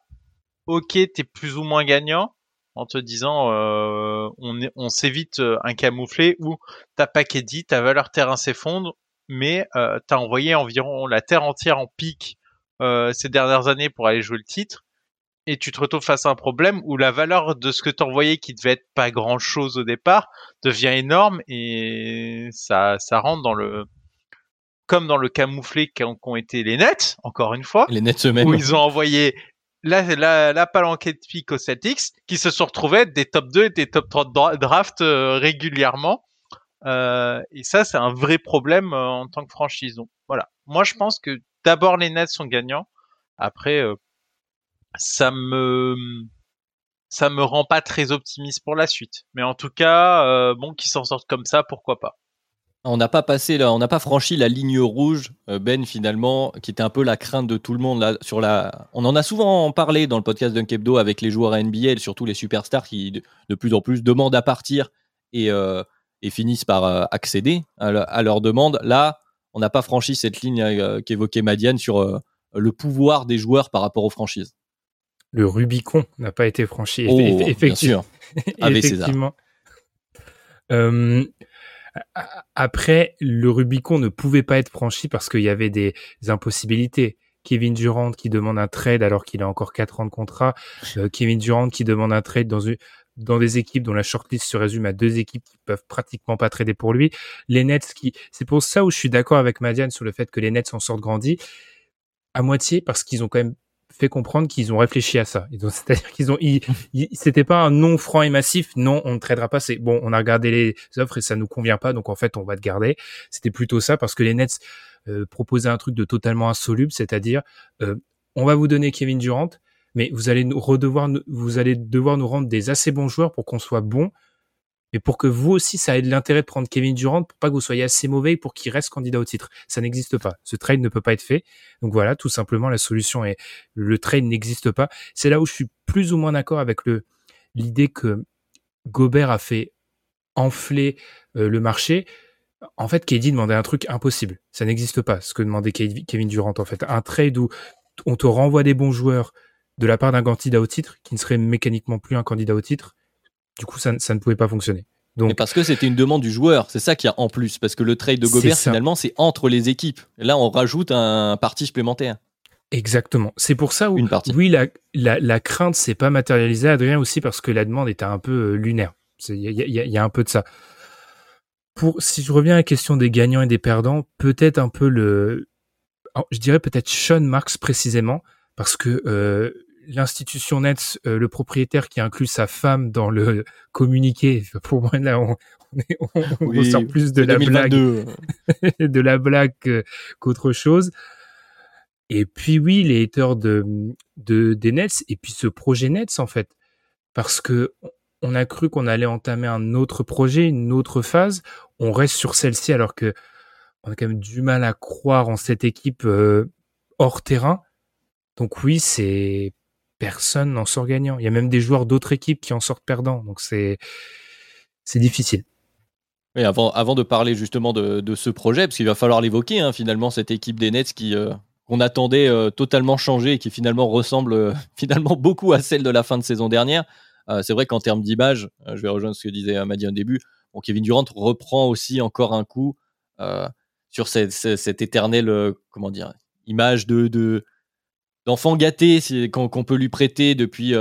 ok, t'es plus ou moins gagnant en te disant, euh, on, s'évite euh, un camouflé où t'as pas dit, ta valeur terrain s'effondre, mais euh, t'as envoyé environ la terre entière en pique euh, ces dernières années pour aller jouer le titre et tu te retrouves face à un problème où la valeur de ce que tu envoyais qui devait être pas grand chose au départ devient énorme et ça, ça rentre dans le, comme dans le camouflé qu'ont été les Nets, encore une fois. Les Nets eux-mêmes. Où ils ont envoyé la, la, la palanquée de pique aux Celtics qui se sont retrouvés des top 2 et des top 3 draft euh, régulièrement. Euh, et ça, c'est un vrai problème en tant que franchise. Donc, voilà. Moi, je pense que d'abord les Nets sont gagnants. Après, euh, ça me me rend pas très optimiste pour la suite. Mais en tout cas, euh, bon, qu'ils s'en sortent comme ça, pourquoi pas. On n'a pas passé, là, on n'a pas franchi la ligne rouge, euh, Ben finalement, qui était un peu la crainte de tout le monde sur la. On en a souvent parlé dans le podcast d'Unkebdo avec les joueurs NBA, surtout les superstars qui de plus en plus demandent à partir et, et finissent par accéder à, leur demande. Là, on n'a pas franchi cette ligne qu'évoquait Madiane sur le pouvoir des joueurs par rapport aux franchises le Rubicon n'a pas été franchi. Oh, effectivement. effectivement. Euh, après, le Rubicon ne pouvait pas être franchi parce qu'il y avait des impossibilités. Kevin Durant qui demande un trade alors qu'il a encore 4 ans de contrat. Euh, Kevin Durant qui demande un trade dans une dans des équipes dont la shortlist se résume à deux équipes qui peuvent pratiquement pas trader pour lui. Les Nets qui, c'est pour ça où je suis d'accord avec Madiane sur le fait que les Nets en sortent grandis à moitié parce qu'ils ont quand même fait comprendre qu'ils ont réfléchi à ça. C'est-à-dire qu'ils ont, c'était pas un non franc et massif. Non, on ne tradera pas. C'est bon, on a regardé les offres et ça nous convient pas, donc en fait, on va te garder. C'était plutôt ça parce que les Nets euh, proposaient un truc de totalement insoluble, c'est-à-dire, euh, on va vous donner Kevin Durant, mais vous allez nous redevoir, vous allez devoir nous rendre des assez bons joueurs pour qu'on soit bon mais pour que vous aussi, ça ait de l'intérêt de prendre Kevin Durant pour pas que vous soyez assez mauvais pour qu'il reste candidat au titre. Ça n'existe pas. Ce trade ne peut pas être fait. Donc voilà, tout simplement, la solution est le trade n'existe pas. C'est là où je suis plus ou moins d'accord avec le l'idée que Gobert a fait enfler euh, le marché. En fait, KD demandait un truc impossible. Ça n'existe pas, ce que demandait Kevin Durant, en fait. Un trade où on te renvoie des bons joueurs de la part d'un candidat au titre, qui ne serait mécaniquement plus un candidat au titre, du coup, ça, ne pouvait pas fonctionner. Donc, parce que c'était une demande du joueur, c'est ça qu'il y a en plus, parce que le trade de Gobert finalement c'est entre les équipes. là, on rajoute un parti supplémentaire. Exactement. C'est pour ça où, une partie. oui, la, la, la crainte s'est pas matérialisée, Adrien, aussi parce que la demande était un peu euh, lunaire. Il y a, y a, un peu de ça. Pour, si je reviens à la question des gagnants et des perdants, peut-être un peu le, je dirais peut-être Sean Marks précisément, parce que euh, l'institution Nets, euh, le propriétaire qui inclut sa femme dans le communiqué, pour moi là, on, on, sort plus de la blague, de la blague qu'autre chose. Et puis oui, les haters de, de des Nets et puis ce projet Nets en fait, parce que on a cru qu'on allait entamer un autre projet, une autre phase. On reste sur celle-ci alors que on a quand même du mal à croire en cette équipe euh, hors terrain. Donc oui, c'est personne n'en sort gagnant. Il y a même des joueurs d'autres équipes qui en sortent perdants. Donc c'est c'est difficile. Oui, avant, avant de parler justement de, ce projet, parce qu'il va falloir l'évoquer, hein, finalement, cette équipe des Nets qui euh, qu'on attendait euh, totalement changer et qui finalement ressemble euh, finalement beaucoup à celle de la fin de saison dernière. c'est vrai qu'en termes d'image, je vais rejoindre ce que disait Madi au début, Kevin Durant reprend aussi encore un coup sur cette, cette, éternelle comment dire image de, de d'enfant gâté qu'on peut lui prêter depuis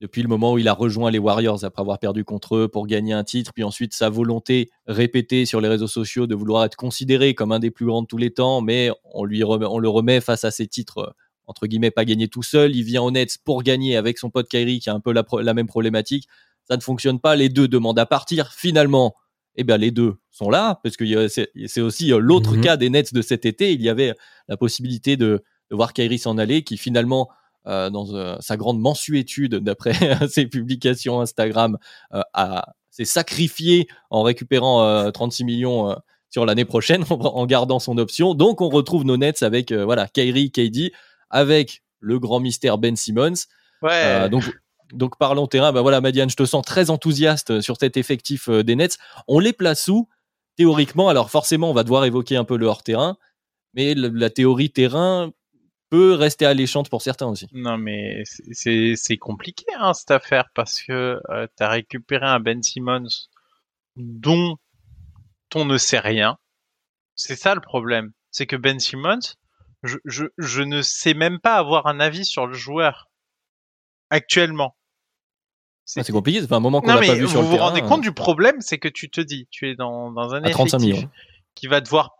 depuis le moment où il a rejoint les Warriors après avoir perdu contre eux pour gagner un titre, puis ensuite sa volonté répétée sur les réseaux sociaux de vouloir être considéré comme un des plus grands de tous les temps, mais on, lui on le remet face à ses titres, euh, entre guillemets, pas gagné tout seul. Il vient en Nets pour gagner avec son pote Kyrie qui a un peu la, même problématique. Ça ne fonctionne pas, les deux demandent à partir. Finalement, eh bien, les deux sont là, parce que c'est aussi euh, l'autre mhm. cas des Nets de cet été. Il y avait la possibilité de, de voir Kyrie s'en aller, qui finalement euh, dans euh, sa grande mensuétude, d'après ses publications Instagram, euh, s'est sacrifié en récupérant 36 millions sur l'année prochaine en gardant son option. Donc on retrouve nos Nets avec voilà Kyrie, KD, avec le grand mystère Ben Simmons. Ouais. donc donc parlons terrain. Bah voilà, Madiane, je te sens très enthousiaste sur cet effectif des Nets. On les place où théoriquement? Alors forcément, on va devoir évoquer un peu le hors terrain, mais la théorie terrain, peut rester alléchante pour certains aussi. Non, mais c'est compliqué hein, cette affaire parce que euh, tu as récupéré un Ben Simmons dont on ne sait rien. C'est ça le problème. C'est que Ben Simmons, je, je, je, ne sais même pas avoir un avis sur le joueur actuellement. C'est ah, compliqué, c'est un moment qu'on n'a pas vu sur le terrain. Vous vous rendez compte du problème, c'est que tu te dis, tu es dans, dans un effectif qui va devoir,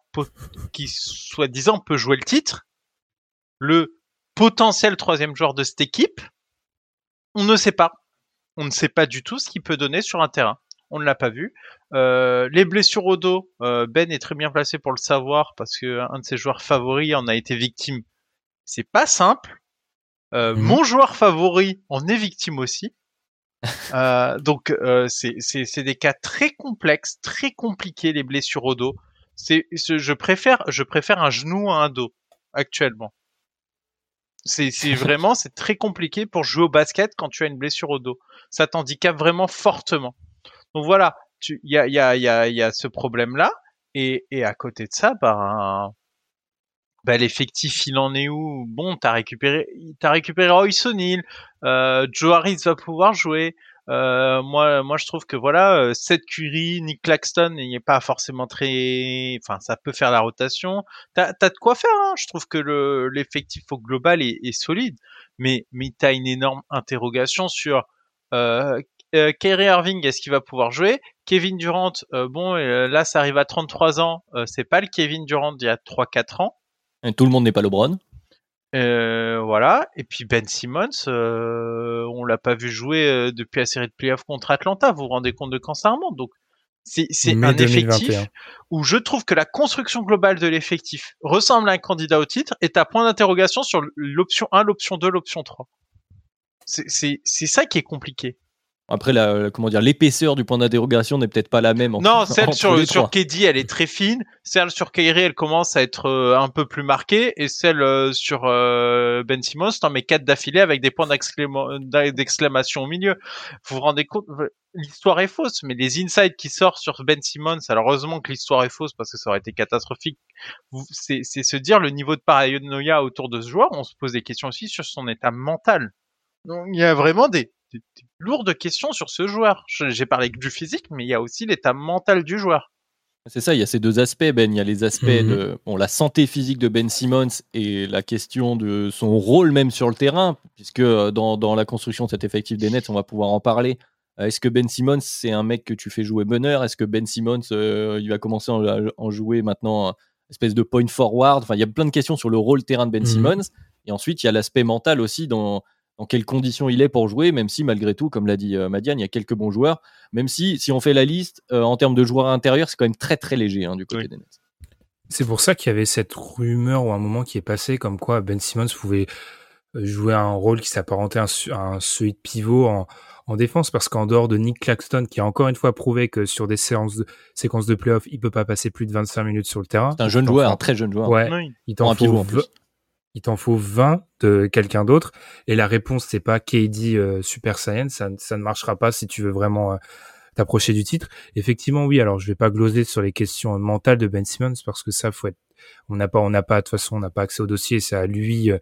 qui soi-disant peut jouer le titre, le potentiel troisième joueur de cette équipe, on ne sait pas. On ne sait pas du tout ce qu'il peut donner sur un terrain. On ne l'a pas vu. Euh, les blessures au dos, euh, Ben est très bien placé pour le savoir parce que un de ses joueurs favoris en a été victime. C'est pas simple. Euh, mhm. Mon joueur favori en est victime aussi. donc c'est des cas très complexes, très compliqués les blessures au dos. C'est je préfère je préfère un genou à un dos actuellement. C'est vraiment, c'est très compliqué pour jouer au basket quand tu as une blessure au dos. Ça t'handicape vraiment fortement. Donc voilà, il y a, y, a, y, a, y a ce problème-là. Et, et à côté de ça, ben, ben l'effectif, il en est où? Bon, t'as récupéré, t'as récupéré Royce O'Neal, euh, Joe Harris va pouvoir jouer. Euh, moi, moi, je trouve que voilà, euh, Seth Curry, Nick Claxton, il n'est pas forcément très, enfin, ça peut faire la rotation. T'as, as de quoi faire. Hein je trouve que le l'effectif au global est, solide, mais mais t'as une énorme interrogation sur euh, euh, Kyrie Irving, est-ce qu'il va pouvoir jouer? Kevin Durant, euh, bon, là, ça arrive à 33 ans, c'est pas le Kevin Durant d'il y a 3-4 ans. Et tout le monde n'est pas LeBron. Euh, voilà. Et puis Ben Simmons, euh, on l'a pas vu jouer euh, depuis la série de playoffs contre Atlanta. Vous vous rendez compte de quand ça remonte? Donc c'est un effectif où je trouve que la construction globale de l'effectif ressemble à un candidat au titre et à point d'interrogation sur l'option 1, l'option 2, l'option 3. C'est ça qui est compliqué. Après, la, comment dire, l'épaisseur du point d'interrogation n'est peut-être pas la même. non, celle sur, sur KD, elle est très fine. Celle sur Kyrie, elle commence à être euh, un peu plus marquée. Et celle euh, sur euh, Ben Simmons, t'en mets quatre d'affilée avec des points d'exclamation au milieu. Vous vous rendez compte L'histoire est fausse, mais les insights qui sortent sur Ben Simmons, alors heureusement que l'histoire est fausse parce que ça aurait été catastrophique. C'est se dire le niveau de paranoïa autour de ce joueur. On se pose des questions aussi sur son état mental. Donc, il y a vraiment des, des, lourdes questions sur ce joueur. J'ai parlé du physique, mais il y a aussi l'état mental du joueur. C'est ça, il y a ces deux aspects, Ben. Il y a les aspects mhm. de bon, la santé physique de Ben Simmons et la question de son rôle même sur le terrain, puisque euh, dans, dans la construction de cet effectif des Nets, on va pouvoir en parler. Euh, est-ce que Ben Simmons, c'est un mec que tu fais jouer meneur? Est-ce que Ben Simmons, euh, il va commencer à en jouer maintenant espèce de point forward? Enfin, il y a plein de questions sur le rôle terrain de Ben mhm. Simmons. Et ensuite, il y a l'aspect mental aussi dans dans quelles conditions il est pour jouer, même si malgré tout, comme l'a dit euh, Madiane, il y a quelques bons joueurs. Même si, si on fait la liste, euh, en termes de joueurs intérieurs, c'est quand même très très léger hein, du côté des Nets. C'est pour ça qu'il y avait cette rumeur ou un moment qui est passé comme quoi Ben Simmons pouvait euh, jouer un rôle qui s'apparentait à un, celui de pivot en, en défense parce qu'en dehors de Nick Claxton qui a encore une fois prouvé que sur des séances de, séquences de playoffs, il peut pas passer plus de 25 minutes sur le terrain. C'est un jeune joueur, un très jeune joueur. Ouais, il t'en faut, il t'en faut 20 de quelqu'un d'autre. Et la réponse, c'est pas KD euh, Super Saiyan, ça, ne marchera pas si tu veux vraiment euh, t'approcher du titre. Effectivement, oui. Alors, je vais pas gloser sur les questions mentales de Ben Simmons parce que ça, faut être, on n'a pas, on n'a pas, de toute façon, on n'a pas accès au dossier. C'est à lui, euh,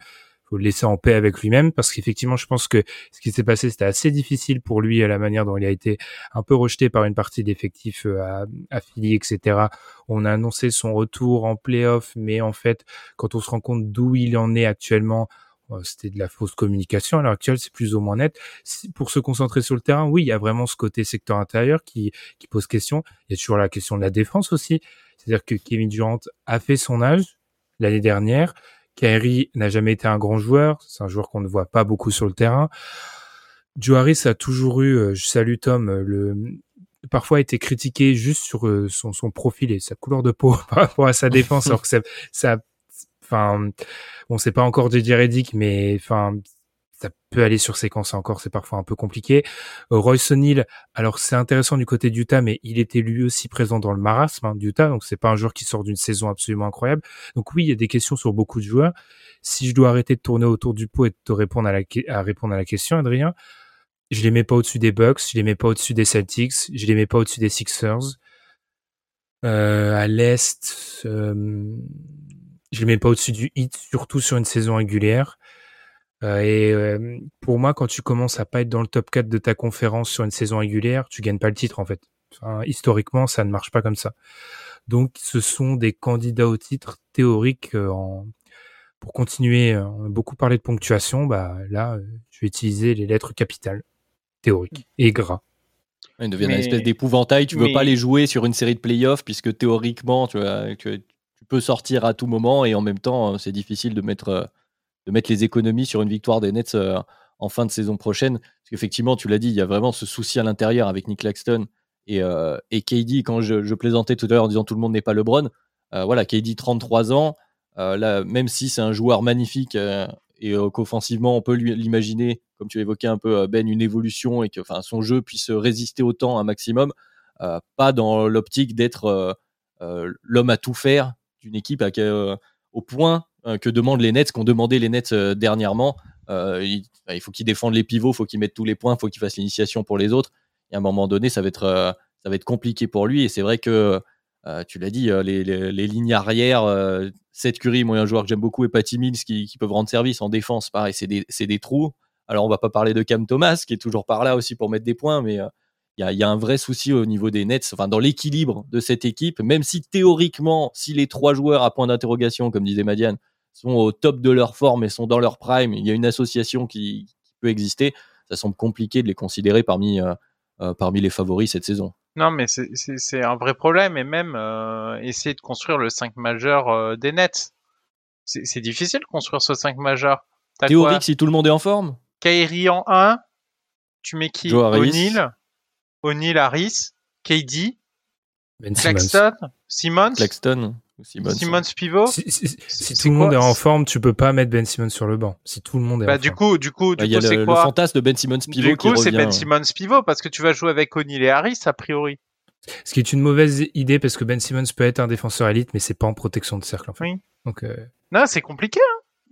faut le laisser en paix avec lui-même parce qu'effectivement, je pense que ce qui s'est passé, c'était assez difficile pour lui à la manière dont il a été un peu rejeté par une partie d'effectifs euh, à, à Philly, etc. On a annoncé son retour en playoff, mais en fait, quand on se rend compte d'où il en est actuellement, euh, c'était de la fausse communication. À l'heure actuelle, c'est plus ou moins net. Pour se concentrer sur le terrain, oui, il y a vraiment ce côté secteur intérieur qui, qui pose question. Il y a toujours la question de la défense aussi. C'est-à-dire que Kevin Durant a fait son âge l'année dernière. Kyrie n'a jamais été un grand joueur. C'est un joueur qu'on ne voit pas beaucoup sur le terrain. Joe Harris a toujours eu, euh, je salue Tom, euh, le, parfois été critiqué juste sur euh, son, son profil et sa couleur de peau par rapport à sa défense, alors que ça, ça enfin, bon, c'est pas encore JJ Reddick, mais enfin, peut aller sur séquence encore, c'est parfois un peu compliqué. Euh, Royce O'Neal, alors c'est intéressant du côté d'Utah, mais il était lui aussi présent dans le marasme hein, d'Utah, donc c'est pas un joueur qui sort d'une saison absolument incroyable. Donc oui, il y a des questions sur beaucoup de joueurs. Si je dois arrêter de tourner autour du pot et de te répondre à, la, répondre à la question, Adrien, je les mets pas au-dessus des Bucks, je les mets pas au-dessus des Celtics, je les mets pas au-dessus des Sixers. Euh, à l'est, euh, je les mets pas au-dessus du hit, surtout sur une saison régulière. Euh, et euh, pour moi, quand tu commences à pas être dans le top 4 de ta conférence sur une saison régulière, tu gagnes pas le titre en fait. Enfin, historiquement, ça ne marche pas comme ça. Donc, ce sont des candidats au titre théoriques euh, en... pour continuer. On a beaucoup parlé de ponctuation. Bah là, je vais utiliser les lettres capitales théoriques et gras. Ils deviennent une espèce d'épouvantail. Tu veux pas les jouer sur une série de playoffs puisque théoriquement, tu, vois, tu, tu peux sortir à tout moment et en même temps, c'est difficile de mettre de mettre les économies sur une victoire des Nets euh, en fin de saison prochaine. Parce qu'effectivement, tu l'as dit, il y a vraiment ce souci à l'intérieur avec Nick Claxton et, euh, et KD. Quand je, plaisantais tout à l'heure en disant tout le monde n'est pas LeBron, euh, voilà, KD 33 ans, là, même si c'est un joueur magnifique et qu'offensivement on peut l'imaginer, comme tu évoquais un peu Ben, une évolution et que son jeu puisse résister au temps un maximum, pas dans l'optique d'être l'homme à tout faire d'une équipe au point euh, que demandent les Nets, qu'ont demandé les Nets euh, dernièrement. Euh, il, bah, il, faut qu'ils défendent les pivots, il faut qu'ils mettent tous les points, il faut qu'ils fassent l'initiation pour les autres. Et à un moment donné, ça va être, ça va être compliqué pour lui. Et c'est vrai que, tu l'as dit, les, les, lignes arrière, Seth Curry, moi, un joueur que j'aime beaucoup, et Patty Mills qui, qui, peuvent rendre service en défense, pareil, c'est des, des, trous. Alors, on va pas parler de Cam Thomas, qui est toujours par là aussi pour mettre des points, mais il y a, y, a, un vrai souci au niveau des Nets, enfin, dans l'équilibre de cette équipe, même si théoriquement, si les trois joueurs à point d'interrogation, comme disait Madiane, sont au top de leur forme et sont dans leur prime, il y a une association qui, peut exister, ça semble compliqué de les considérer parmi, euh, euh, parmi les favoris cette saison. Non, mais c'est un vrai problème et même euh, essayer de construire le 5 majeur des Nets. C'est difficile de construire ce 5 majeur. Théorique si tout le monde est en forme? Kyrie en 1, tu mets qui? O'Neal, O'Neal, Harris, KD, ben Claxton, Simmons. Claxton. Simon Pivot. Si, tout le monde est en forme, tu peux pas mettre Ben Simmons sur le banc. Si tout le monde est bah, du coup, du coup, du bah, coup, c'est quoi Le fantasme de Ben Simmons Pivot. Du coup, c'est Ben Simmons Pivot parce que tu vas jouer avec O'Neal et Harris a priori. Ce qui est une mauvaise idée parce que Ben Simmons peut être un défenseur élite, mais c'est pas en protection de cercle en fait. Oui. Donc. Euh... Non, c'est compliqué.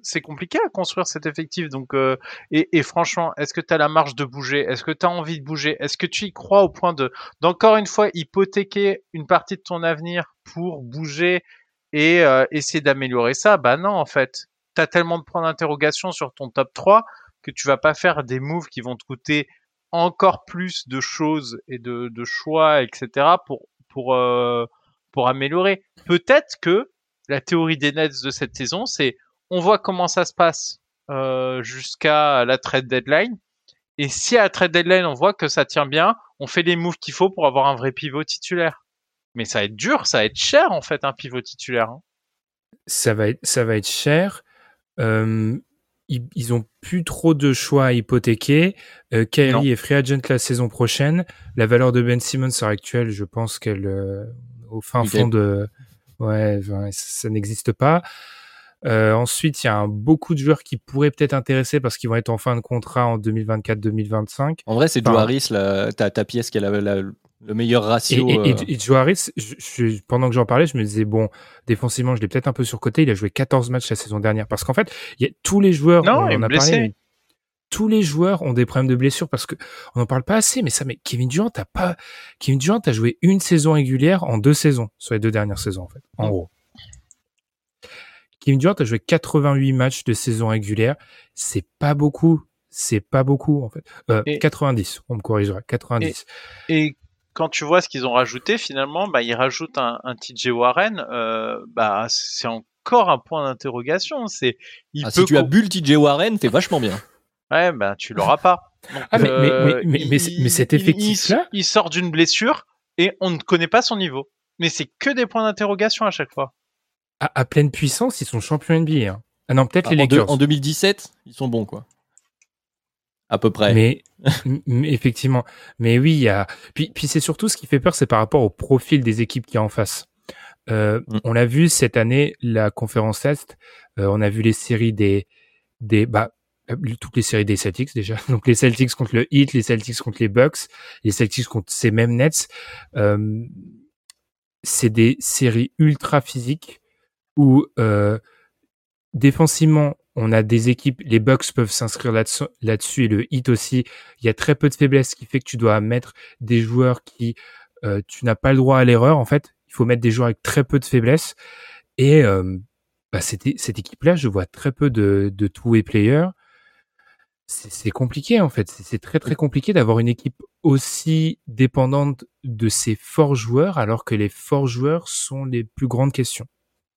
C'est compliqué à construire cet effectif. Donc, euh, et, franchement, est-ce que tu as la marge de bouger? Est-ce que tu as envie de bouger? Est-ce que tu y crois au point de, d'encore une fois, hypothéquer une partie de ton avenir pour bouger et euh, essayer d'améliorer ça, bah non, en fait. Tu as tellement de points d'interrogation sur ton top 3 que tu vas pas faire des moves qui vont te coûter encore plus de choses et de, de choix, etc. pour, pour, euh, pour améliorer. Peut-être que la théorie des Nets de cette saison, c'est on voit comment ça se passe euh, jusqu'à la trade deadline. Et si à la trade deadline, on voit que ça tient bien, on fait les moves qu'il faut pour avoir un vrai pivot titulaire. Mais ça va être dur, ça va être cher en fait un pivot titulaire. Hein. Ça va être, ça va être cher. Euh, ils, ils, ont plus trop de choix à hypothéquer. Euh, Kyrie est free agent la saison prochaine. La valeur de Ben Simmons à l'heure actuelle, je pense qu'elle euh, au fin fond de ouais, ça n'existe pas. Euh, ensuite, il y a un, beaucoup de joueurs qui pourraient peut-être intéresser parce qu'ils vont être en fin de contrat en 2024-2025. En vrai, c'est enfin, Joe Harris, la, ta, ta, pièce qui a la, la, le meilleur ratio. Et, et, et Joe Harris, je, je, pendant que j'en parlais, je me disais, bon, défensivement, je l'ai peut-être un peu surcoté. Il a joué 14 matchs la saison dernière. Parce qu'en fait, il y a tous les joueurs, non, on, en a blessé. parlé, tous les joueurs ont des problèmes de blessure parce que on n'en parle pas assez, mais ça, mais Kevin Durant a pas, Kevin Durant a joué une saison régulière en deux saisons, sur les deux dernières saisons, en fait, en gros. Kevin Durant a joué 88 matchs de saison régulière. C'est pas beaucoup. C'est pas beaucoup, en fait. Euh, 90, on me corrigera. 90. Et, quand tu vois ce qu'ils ont rajouté, finalement, bah, ils rajoutent un, un TJ Warren. Euh, bah, c'est encore un point d'interrogation. C'est, ah, si tu as bu le TJ Warren, t'es vachement bien. Ouais, bah, tu l'auras pas. ah, mais, mais, mais, mais, mais, cet effectif-là. Il, il sort d'une blessure et on ne connaît pas son niveau. Mais c'est que des points d'interrogation à chaque fois. À, pleine puissance, ils sont champions NBA. Hein. Ah non, peut-être les ah, Lakers. En, 2017, ils sont bons, quoi. À peu près. Mais, effectivement. Mais oui, il y a. Puis, puis c'est surtout ce qui fait peur, c'est par rapport au profil des équipes qui y a en face. Euh, mm. On l'a vu cette année, la conférence Est. Euh, on a vu les séries des, des, bah, euh, toutes les séries des Celtics déjà. Donc les Celtics contre le Heat, les Celtics contre les Bucks, les Celtics contre ces mêmes Nets. Euh, c'est des séries ultra physiques où euh, défensivement on a des équipes, les Bucks peuvent s'inscrire là-dessus et le Heat aussi. Il y a très peu de faiblesse, qui fait que tu dois mettre des joueurs qui euh, tu n'as pas le droit à l'erreur en fait. Il faut mettre des joueurs avec très peu de faiblesse et euh, bah, cette, cette équipe-là, je vois très peu de, de two-way players c'est compliqué en fait. C'est très très compliqué d'avoir une équipe aussi dépendante de ses forts joueurs alors que les forts joueurs sont les plus grandes questions.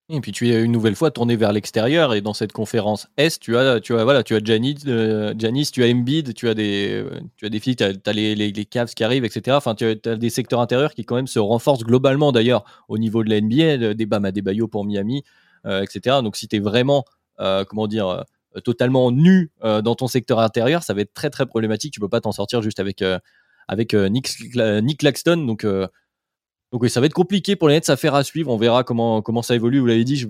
Et puis tu es une nouvelle fois tourné vers l'extérieur et dans cette conférence Est, tu as, tu as, voilà, tu as Janis, euh, tu as Embiid, tu as des, tu as des filles, tu as, les, les, Cavs qui arrivent, etc. Enfin, tu as, des secteurs intérieurs qui quand même se renforcent globalement d'ailleurs au niveau de la NBA, des Bam Adebayo pour Miami, euh, etc. Donc si tu es vraiment, euh, comment dire, euh, totalement nu euh, dans ton secteur intérieur, ça va être très très problématique. Tu peux pas t'en sortir juste avec euh, avec Nick, Nick Claxton. Donc donc oui, ça va être compliqué pour les Nets à faire à suivre. On verra comment comment ça évolue. Vous l'avez dit.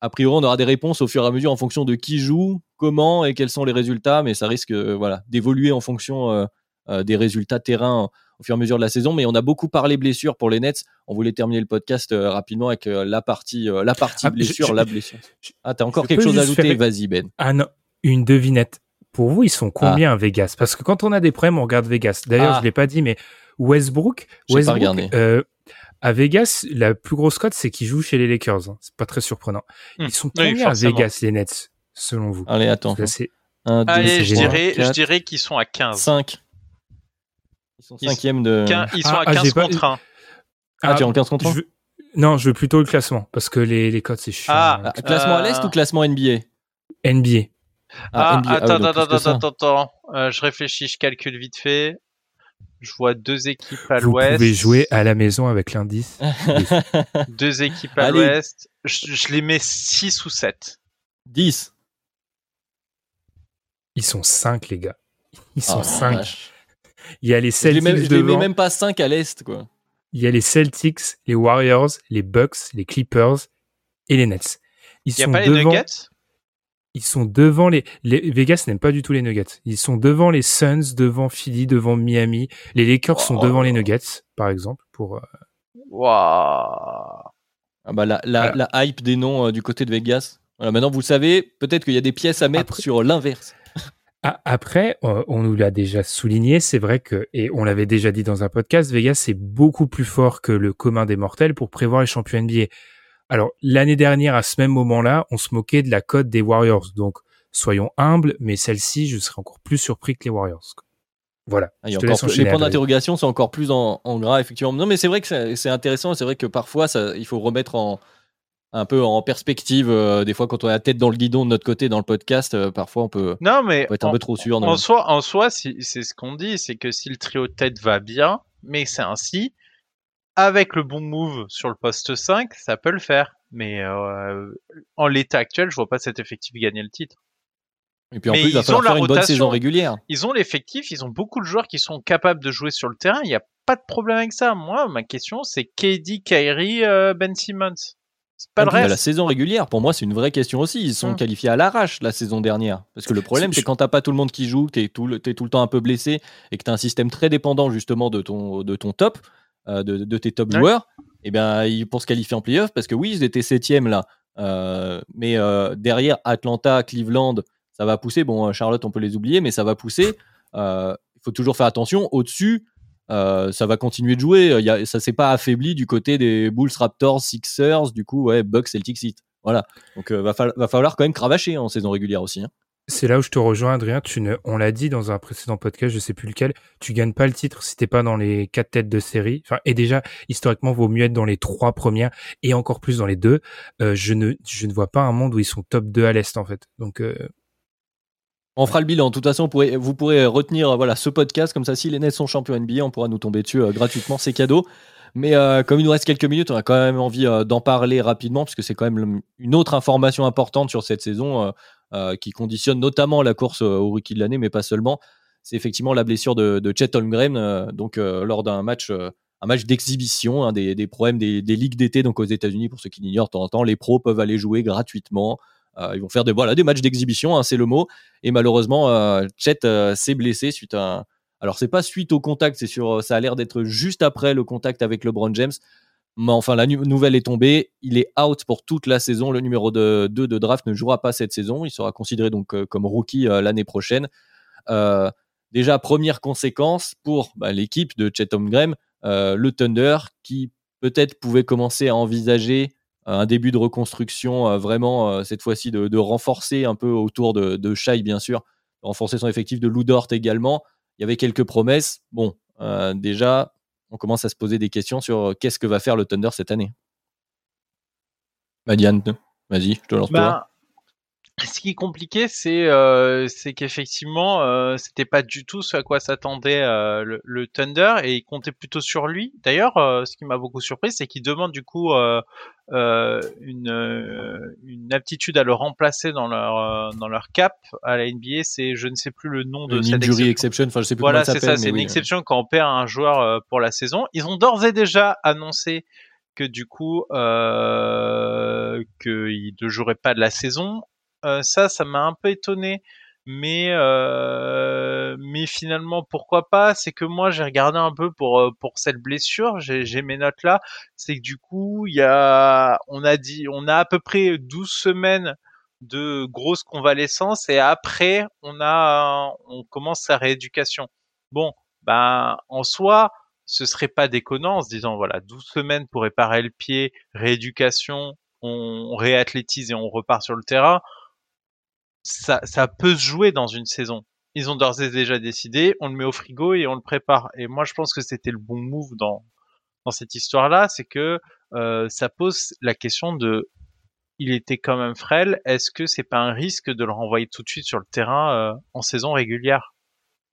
a priori, on aura des réponses au fur et à mesure en fonction de qui joue, comment et quels sont les résultats. Mais ça risque voilà d'évoluer en fonction des résultats terrain au fur et à mesure de la saison. Mais on a beaucoup parlé blessures pour les Nets. On voulait terminer le podcast euh, rapidement avec euh, la partie, euh, la partie ah, blessure, la blessure. ah, t'as encore quelque chose à ajouter? Vas-y, Ben. Ah non, une devinette. Pour vous, ils sont combien à Vegas? Parce que quand on a des problèmes, on regarde Vegas. D'ailleurs, je je l'ai pas dit, mais Westbrook, Westbrook à Vegas, la plus grosse cote, c'est qu'ils jouent chez les Lakers. Hein. C'est pas très surprenant. Hmm. Ils sont combien à Vegas, les Nets, selon vous Allez, attends. Allez, je dirais, je dirais qu'ils sont à 15. 5. Ils sont cinquième de. Ils sont à 15 ah, contre 1. Ah, tu es en 15 contre 1 Non, je veux plutôt le classement parce que les, les codes c'est chiant. Ah, classement à l'est ou classement NBA NBA. Ah, NBA. attends, attends, attends, attends, attends, euh, je réfléchis, je calcule vite fait. Je vois deux équipes à l'ouest. Vous pouvez jouer à la maison avec l'indice. deux équipes à l'ouest. Je, je, les mets 6 ou 7. 10. Ils sont 5, les gars. Ils sont 5. Il y a les Celtics je les mets, même pas 5 à l'est, quoi. Il y a les Celtics, les Warriors, les Bucks, les Clippers et les Nets. Ils Il y a pas les Nuggets? Ils sont devant les, les Vegas n'aime pas du tout les Nuggets. Ils sont devant les Suns, devant Philly, devant Miami. Les Lakers sont devant les Nuggets, par exemple, pour. Euh... Ah bah la, la, la, hype des noms euh, du côté de Vegas. Voilà, maintenant vous savez, peut-être qu'il y a des pièces à mettre sur l'inverse. Après, on nous l'a déjà souligné, c'est vrai que, et on l'avait déjà dit dans un podcast, Vegas est beaucoup plus fort que le commun des mortels pour prévoir les champions NBA. Alors, l'année dernière, à ce même moment-là, on se moquait de la cote des Warriors. Donc, soyons humbles, mais celle-ci, je serais encore plus surpris que les Warriors. Voilà. Ah, les points d'interrogation sont encore plus en, gras, effectivement. Non, mais c'est vrai que c'est intéressant. C'est vrai que parfois, ça, il faut remettre en, un peu en perspective. Euh, des fois, quand on a la tête dans le guidon de notre côté dans le podcast, euh, parfois on peut, non, mais être un peu trop sûr. En soi, en soi, c'est ce qu'on dit, c'est que si le trio de tête va bien, mais c'est ainsi, avec le bon move sur le poste 5, ça peut le faire. Mais euh, en l'état actuel, je vois pas cet effectif gagner le titre. Et puis en plus, il va falloir faire une bonne saison régulière. Ils ont l'effectif, ils ont beaucoup de joueurs qui sont capables de jouer sur le terrain. Il n'y a pas de problème avec ça. Moi, ma question, c'est KD, Kyrie, Ben Simmons. Pas le La saison régulière, pour moi, c'est une vraie question aussi. Ils sont hum. qualifiés à l'arrache la saison dernière. Parce que le problème, c'est quand t'as pas tout le monde qui joue, que t'es tout, es tout le temps un peu blessé et que t'as un système très dépendant justement de ton, de ton top, euh, de, tes top joueurs, et eh bien, pour se qualifier en playoff, parce que oui, ils étaient septième là. Euh, mais euh, derrière Atlanta, Cleveland, ça va pousser. Bon, Charlotte, on peut les oublier, mais ça va pousser. Il faut toujours faire attention. Au-dessus, ça va continuer de jouer. Y a, ça s'est pas affaibli du côté des Bulls, Raptors, Sixers, du coup, ouais, Bucks, Celtics, Heat. Voilà. Donc va, va, falloir quand même cravacher en saison régulière aussi. Hein. C'est là où je te rejoins, Adrien. Ne, on l'a dit dans un précédent podcast, je sais plus lequel. Tu gagnes pas le titre si t'es pas dans les quatre têtes de série. Et déjà, historiquement, vaut mieux être dans les trois premières et encore plus dans les deux. Euh, je ne, je ne vois pas un monde où ils sont top 2 à l'est, en fait. Donc, euh... On fera le bilan. De toute façon, vous pourrez, vous pourrez retenir, voilà, ce podcast. Comme ça, si les Nets sont champions NBA, on pourra nous tomber dessus euh, gratuitement. C'est cadeau. Mais euh, comme il nous reste quelques minutes, on a quand même envie d'en parler rapidement, puisque c'est quand même une autre information importante sur cette saison. Euh, qui conditionne notamment la course euh, au rookie de l'année, mais pas seulement. C'est effectivement la blessure de, Chet Holmgren euh, donc lors d'un match un match d'exhibition, des, des, problèmes des, des ligues d'été donc aux États-Unis pour ceux qui l'ignorent de temps en temps, les pros peuvent aller jouer gratuitement. ils vont faire des voilà des matchs d'exhibition, hein, c'est le mot. Et malheureusement, Chet s'est blessé suite à un... alors c'est pas suite au contact, c'est sur ça a l'air d'être juste après le contact avec LeBron James. Mais enfin, la nouvelle est tombée. Il est out pour toute la saison. Le numéro 2 de, de, draft ne jouera pas cette saison. Il sera considéré donc euh, comme rookie euh, l'année prochaine. Euh, déjà, première conséquence pour bah, l'équipe de Chet Holmgren, le Thunder, qui peut-être pouvait commencer à envisager un début de reconstruction, vraiment cette fois-ci de, renforcer un peu autour de, Shai, bien sûr, renforcer son effectif de Ludort également. Il y avait quelques promesses. Bon, déjà, on commence à se poser des questions sur euh, qu'est-ce que va faire le Thunder cette année? Madiane, vas-y, je te lance bah, Ce qui est compliqué, c'est euh, qu'effectivement, euh, c'était pas du tout ce à quoi s'attendait euh, le, Thunder et il comptait plutôt sur lui. D'ailleurs, ce qui m'a beaucoup surpris, c'est qu'il demande du coup euh, une, euh, une aptitude à le remplacer dans leur euh, dans leur cap à la NBA, c'est je ne sais plus le nom de une cette exception. exception. Enfin, je sais plus voilà, c'est ça, c'est une exception quand on perd un joueur pour la saison. Ils ont d'ores et déjà annoncé que du coup euh, qu'il ne jouerait pas de la saison. Euh, ça, ça m'a un peu étonné mais euh, mais finalement pourquoi pas? C'est que moi j'ai regardé un peu pour euh, pour cette blessure j'ai mes notes là. C'est que du coup il y a on a dit on a à peu près 12 semaines de grosse convalescence et après on a on commence sa rééducation. Bon ben en soi ce serait pas déconnant en se disant voilà 12 semaines pour réparer le pied rééducation on réathlétise et on repart sur le terrain ça, ça peut se jouer dans une saison. Ils ont d'ores et déjà décidé, on le met au frigo et on le prépare. Et moi, je pense que c'était le bon move dans dans cette histoire-là, c'est que euh, ça pose la question de, il était quand même frêle. Est-ce que c'est pas un risque de le renvoyer tout de suite sur le terrain euh, en saison régulière?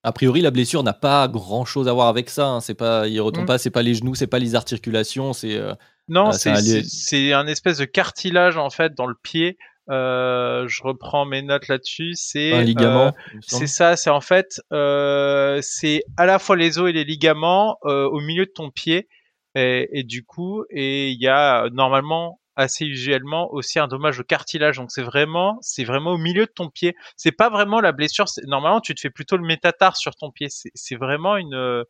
A priori, la blessure n'a pas grand chose à voir avec ça. Hein. C'est pas, il retombe mmh. pas, c'est pas les genoux, c'est pas les articulations, c'est. Euh, non, c'est un espèce de cartilage en fait dans le pied je reprends mes notes là-dessus. C'est un ligament. Euh, c'est ça. C'est en fait, euh, c'est à la fois les os et les ligaments euh, au milieu de ton pied. Et, et du coup, et il y a normalement assez usuellement aussi un dommage au cartilage. Donc c'est vraiment, c'est vraiment au milieu de ton pied. C'est pas vraiment la blessure. Normalement, tu te fais plutôt le métatar sur ton pied. C'est vraiment une,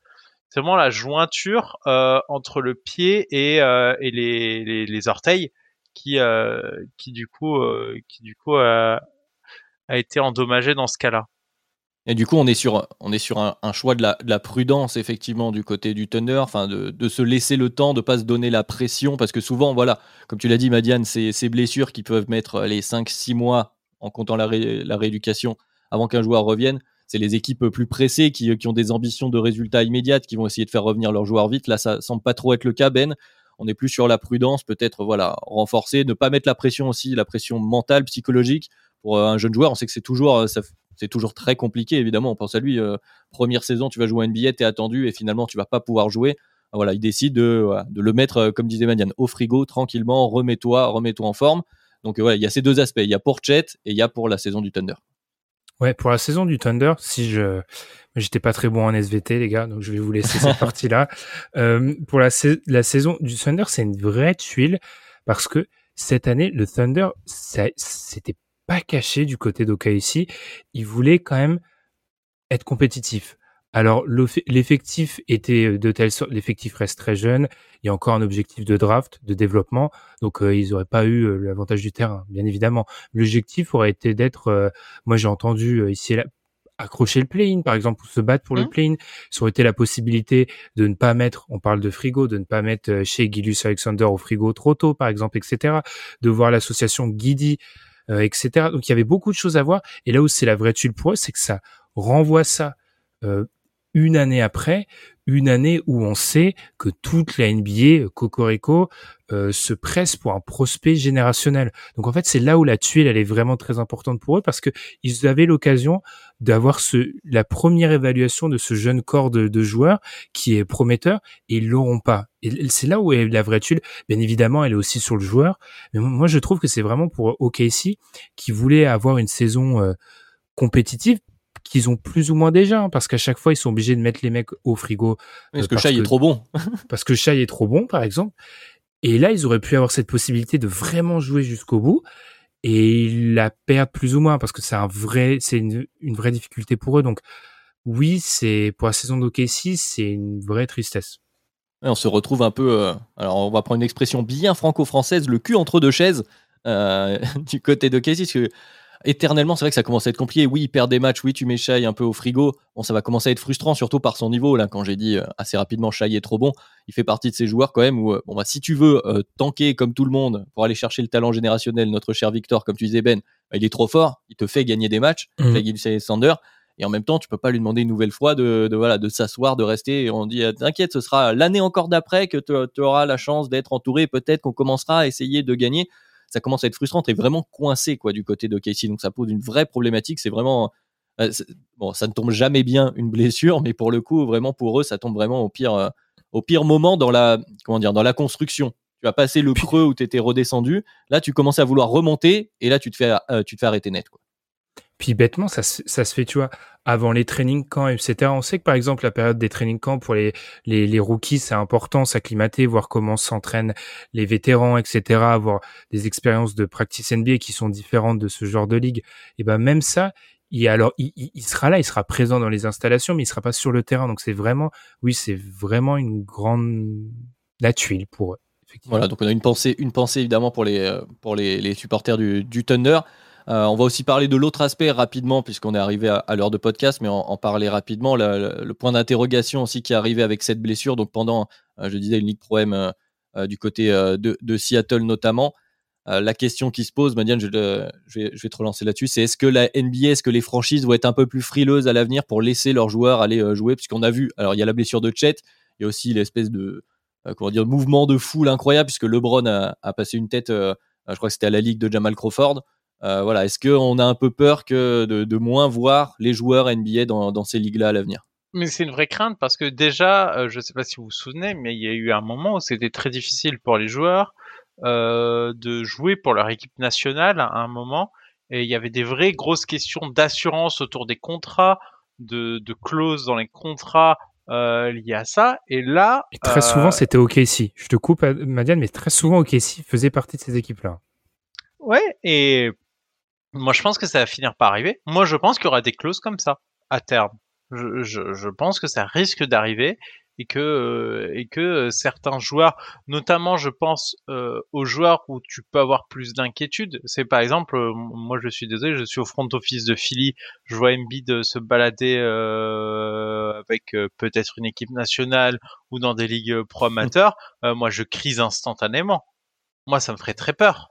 c'est vraiment la jointure euh, entre le pied et, euh, et les, les, les, orteils qui euh, qui du coup euh, qui du coup a, été endommagé dans ce cas-là. Et du coup, on est sur, on est sur un, choix de la, de la, prudence, effectivement, du côté du Thunder, enfin, de, se laisser le temps, de pas se donner la pression, parce que souvent, voilà, comme tu l'as dit, Madiane, ces, ces blessures qui peuvent mettre les 5-6 mois en comptant la, rééducation avant qu'un joueur revienne, c'est les équipes plus pressées qui, qui, ont des ambitions de résultats immédiates, qui vont essayer de faire revenir leurs joueurs vite. Là, ça semble pas trop être le cas, Ben on est plus sur la prudence, peut-être voilà renforcer, ne pas mettre la pression aussi, la pression mentale, psychologique pour euh, un jeune joueur. On sait que c'est toujours euh, c'est toujours très compliqué évidemment. On pense à lui, euh, première saison, tu vas jouer à NBA, es attendu et finalement tu vas pas pouvoir jouer. Voilà, il décide de, de le mettre, comme disait Manian, au frigo tranquillement, remets-toi, remets-toi en forme. Donc voilà, il y a ces deux aspects. Il y a pour Chet et il y a pour la saison du Thunder. Ouais, pour la saison du Thunder, si je j'étais pas très bon en SVT les gars, donc je vais vous laisser cette partie-là. Euh, pour la, la saison du Thunder, c'est une vraie tuile parce que cette année, le Thunder, c'était pas caché du côté d'OKC. Il voulait quand même être compétitif. Alors l'effectif était euh, de telle sorte, l'effectif reste très jeune. Il y a encore un objectif de draft, de développement, donc euh, ils n'auraient pas eu euh, l'avantage du terrain, bien évidemment. L'objectif aurait été d'être, moi j'ai entendu ici et là, accrocher le play-in, par exemple, ou se battre pour le Mhm. play-in. Ça aurait été la possibilité de ne pas mettre, on parle de frigo, de ne pas mettre chez Gilus Alexander au frigo trop tôt, par exemple, etc. De voir l'association Guidi, euh, etc. Donc il y avait beaucoup de choses à voir. Et là où c'est la vraie tuile pour eux, c'est que ça renvoie ça euh, une année après, une année où on sait que toute la NBA, Cocorico, euh, se presse pour un prospect générationnel. Donc en fait, c'est là où la tuile, elle est vraiment très importante pour eux parce que ils avaient l'occasion d'avoir ce, la première évaluation de ce jeune corps de, de joueurs qui est prometteur et ils l'auront pas. Et c'est là où est la vraie tuile. Bien évidemment, elle est aussi sur le joueur. Mais moi, je trouve que c'est vraiment pour OKC qui voulait avoir une saison euh, compétitive qu'ils ont plus ou moins déjà, hein, parce qu'à chaque fois, ils sont obligés de mettre les mecs au frigo. Parce euh, que Shai est trop bon. parce que Shai est trop bon, par exemple. Et là, ils auraient pu avoir cette possibilité de vraiment jouer jusqu'au bout et ils la perdent plus ou moins parce que c'est un vrai, c'est une, une vraie difficulté pour eux. Donc, oui, c'est pour la saison d'OKC, c'est une vraie tristesse. Ouais, on se retrouve un peu. euh, alors, on va prendre une expression bien franco-française, le cul entre deux chaises euh, du côté de Casey. Parce que éternellement, c'est vrai que ça commence à être compliqué. Oui, il perd des matchs. Oui, tu mets Shai un peu au frigo. Bon, ça va commencer à être frustrant, surtout par son niveau. Là, quand j'ai dit euh, assez rapidement, Shai est trop bon. Il fait partie de ces joueurs quand même où, euh, bon, bah, si tu veux euh, tanker comme tout le monde pour aller chercher le talent générationnel, notre cher Victor, comme tu disais Ben, bah, il est trop fort. Il te fait gagner des matchs. Mhm. Shai Gilgeous-Alexander. Et en même temps, tu peux pas lui demander une nouvelle fois de, de voilà de s'asseoir, de rester. Et on dit euh, t'inquiète, ce sera l'année encore d'après que tu auras la chance d'être entouré. Peut-être qu'on commencera à essayer de gagner. Ça commence à être frustrant. T'es vraiment coincé quoi du côté de Casey. Donc ça pose une vraie problématique. C'est vraiment euh, bon, ça ne tombe jamais bien une blessure, mais pour le coup, vraiment pour eux, ça tombe vraiment au pire euh, au pire moment dans la comment dire dans la construction. Tu as passé le creux où tu étais redescendu. Là, tu commences à vouloir remonter et là, tu te fais euh, tu te fais arrêter net. Quoi. Puis bêtement, ça, se- ça fait, tu vois, avant les training camps, etc. On sait que par exemple, la période des training camps pour les, les, rookies, c'est important, s'acclimater, voir comment s'entraînent les vétérans, etc. Avoir des expériences de practice NBA qui sont différentes de ce genre de ligue. Et ben même ça, il, alors, il, il- sera là, il sera présent dans les installations, mais il sera pas sur le terrain. Donc c'est vraiment, oui, c'est vraiment une grande, la tuile pour eux. Voilà, donc on a une pensée, une pensée évidemment pour les, euh, pour les, les supporters du, du Thunder. Euh, on va aussi parler de l'autre aspect rapidement, puisqu'on est arrivé à, l'heure de podcast, mais en, en parler rapidement. Le, point d'interrogation aussi qui est arrivé avec cette blessure. Donc pendant, euh, je disais, une Ligue Pro euh, du côté de, Seattle notamment. La question qui se pose, Madiane, je, vais, je vais te relancer là-dessus, c'est est-ce que la NBA, est-ce que les franchises vont être un peu plus frileuses à l'avenir pour laisser leurs joueurs aller jouer? Puisqu'on a vu, alors il y a la blessure de Chet, il y a aussi l'espèce de comment mouvement de foule incroyable, puisque LeBron a, passé une tête, je crois que c'était à la Ligue de Jamal Crawford. Euh, voilà, est-ce qu'on a un peu peur que de, de moins voir les joueurs NBA dans, dans ces ligues-là à l'avenir? Mais c'est une vraie crainte parce que déjà, euh, je sais pas si vous vous souvenez, mais il y a eu un moment où c'était très difficile pour les joueurs euh, de jouer pour leur équipe nationale à un moment, et il y avait des vraies grosses questions d'assurance autour des contrats, de, de clauses dans les contrats euh, liées à ça. Et là, Et très euh, souvent, c'était OKC. Je te coupe, Madiane, mais très souvent, OKC faisait partie de ces équipes-là. Ouais, et moi je pense que ça va finir par arriver. Moi je pense qu'il y aura des clauses comme ça à terme. Je, je, je pense que ça risque d'arriver et que euh, et que euh, certains joueurs, notamment je pense euh, aux joueurs où tu peux avoir plus d'inquiétude. C'est par exemple, euh, moi je suis désolé, je suis au front office de Philly, je vois Embiid se balader euh, avec peut-être une équipe nationale ou dans des ligues pro amateurs. Moi je crise instantanément. Moi ça me ferait très peur.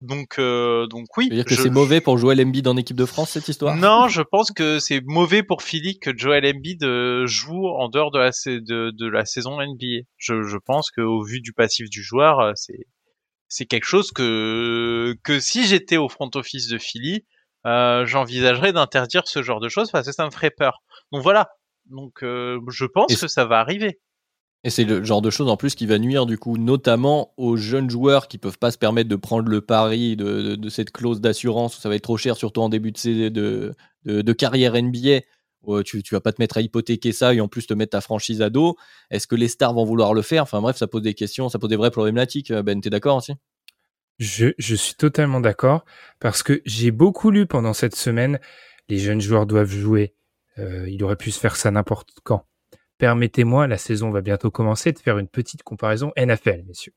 Donc, euh, donc oui. Tu veux dire que c'est mauvais pour Joel Embiid en équipe de France, cette histoire? Non, je pense que c'est mauvais pour Philly que Joel Embiid euh, joue en dehors de la, de, de la saison NBA. Je, je pense qu'au vu du passif du joueur, euh, c'est c'est quelque chose que que si j'étais au front office de Philly, euh, j'envisagerais d'interdire ce genre de choses parce que ça me ferait peur. Donc voilà. Donc euh, je pense que ça va arriver. Et c'est le genre de choses en plus qui va nuire du coup notamment aux jeunes joueurs qui peuvent pas se permettre de prendre le pari de, cette clause d'assurance où ça va être trop cher surtout en début de, carrière NBA. euh, tu, tu vas pas te mettre à hypothéquer ça et en plus te mettre ta franchise à dos. Est-ce que les stars vont vouloir le faire? Enfin bref, ça pose des questions, ça pose des vraies problématiques. Ben, t'es d'accord aussi? Je, je suis totalement d'accord parce que j'ai beaucoup lu pendant cette semaine. Les jeunes joueurs doivent jouer. Euh, il aurait pu se faire ça n'importe quand. Permettez-moi, la saison va bientôt commencer, de faire une petite comparaison NFL, messieurs.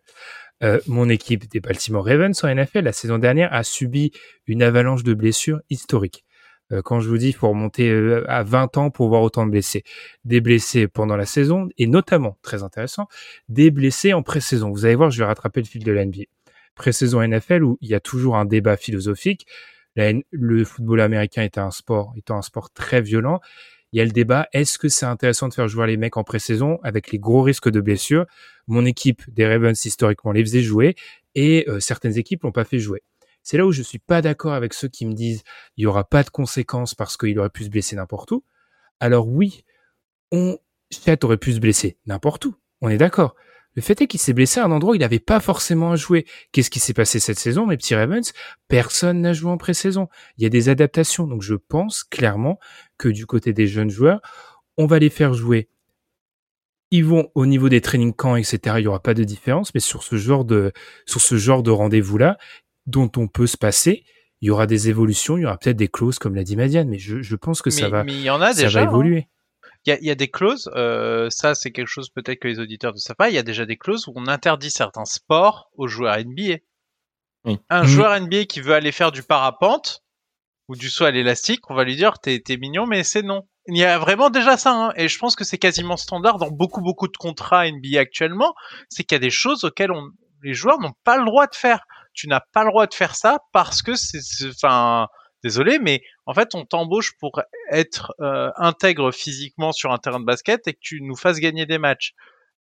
Euh, mon équipe des Baltimore Ravens en NFL la saison dernière a subi une avalanche de blessures historique. Euh, quand je vous dis, il faut remonter euh, à 20 ans pour voir autant de blessés. Des blessés pendant la saison et notamment, très intéressant, des blessés en pré-saison. Vous allez voir, je vais rattraper le fil de l'NBA. Pré-saison NFL où il y a toujours un débat philosophique. le football américain sport, étant un sport très violent. Il y a le débat, est-ce que c'est intéressant de faire jouer les mecs en pré-saison avec les gros risques de blessures Mon équipe des Ravens, historiquement, les faisait jouer et euh, certaines équipes l'ont pas fait jouer. C'est là où je suis pas d'accord avec ceux qui me disent il y aura pas de conséquences parce qu'il aurait pu se blesser n'importe où. Alors oui, on, Chet aurait pu se blesser n'importe où. On est d'accord. Le fait est qu'il s'est blessé à un endroit où il n'avait pas forcément à jouer. Qu'est-ce qui s'est passé cette saison, mes petits Ravens? Personne n'a joué en pré-saison. Il y a des adaptations. Donc je pense clairement que du côté des jeunes joueurs, on va les faire jouer. Ils vont au niveau des training camps, etc. Il y aura pas de différence, mais sur ce genre de sur ce genre de rendez-vous-là, dont on peut se passer, il y aura des évolutions, il y aura peut-être des clauses, comme l'a dit Madiane, mais je, pense que ça va, mais il y en a ça déjà, va évoluer. Il y, a, des clauses, euh, ça c'est quelque chose peut-être que les auditeurs ne savent pas, il y a déjà des clauses où on interdit certains sports aux joueurs NBA. Un mhm. joueur NBA qui veut aller faire du parapente ou du saut à l'élastique, on va lui dire t'es mignon mais c'est non. Il y a vraiment déjà ça, hein, et je pense que c'est quasiment standard dans beaucoup beaucoup de contrats NBA actuellement, c'est qu'il y a des choses auxquelles on, les joueurs n'ont pas le droit de faire. Tu n'as pas le droit de faire ça parce que c'est, enfin, désolé, mais en fait, on t'embauche pour être euh, intègre physiquement sur un terrain de basket et que tu nous fasses gagner des matchs.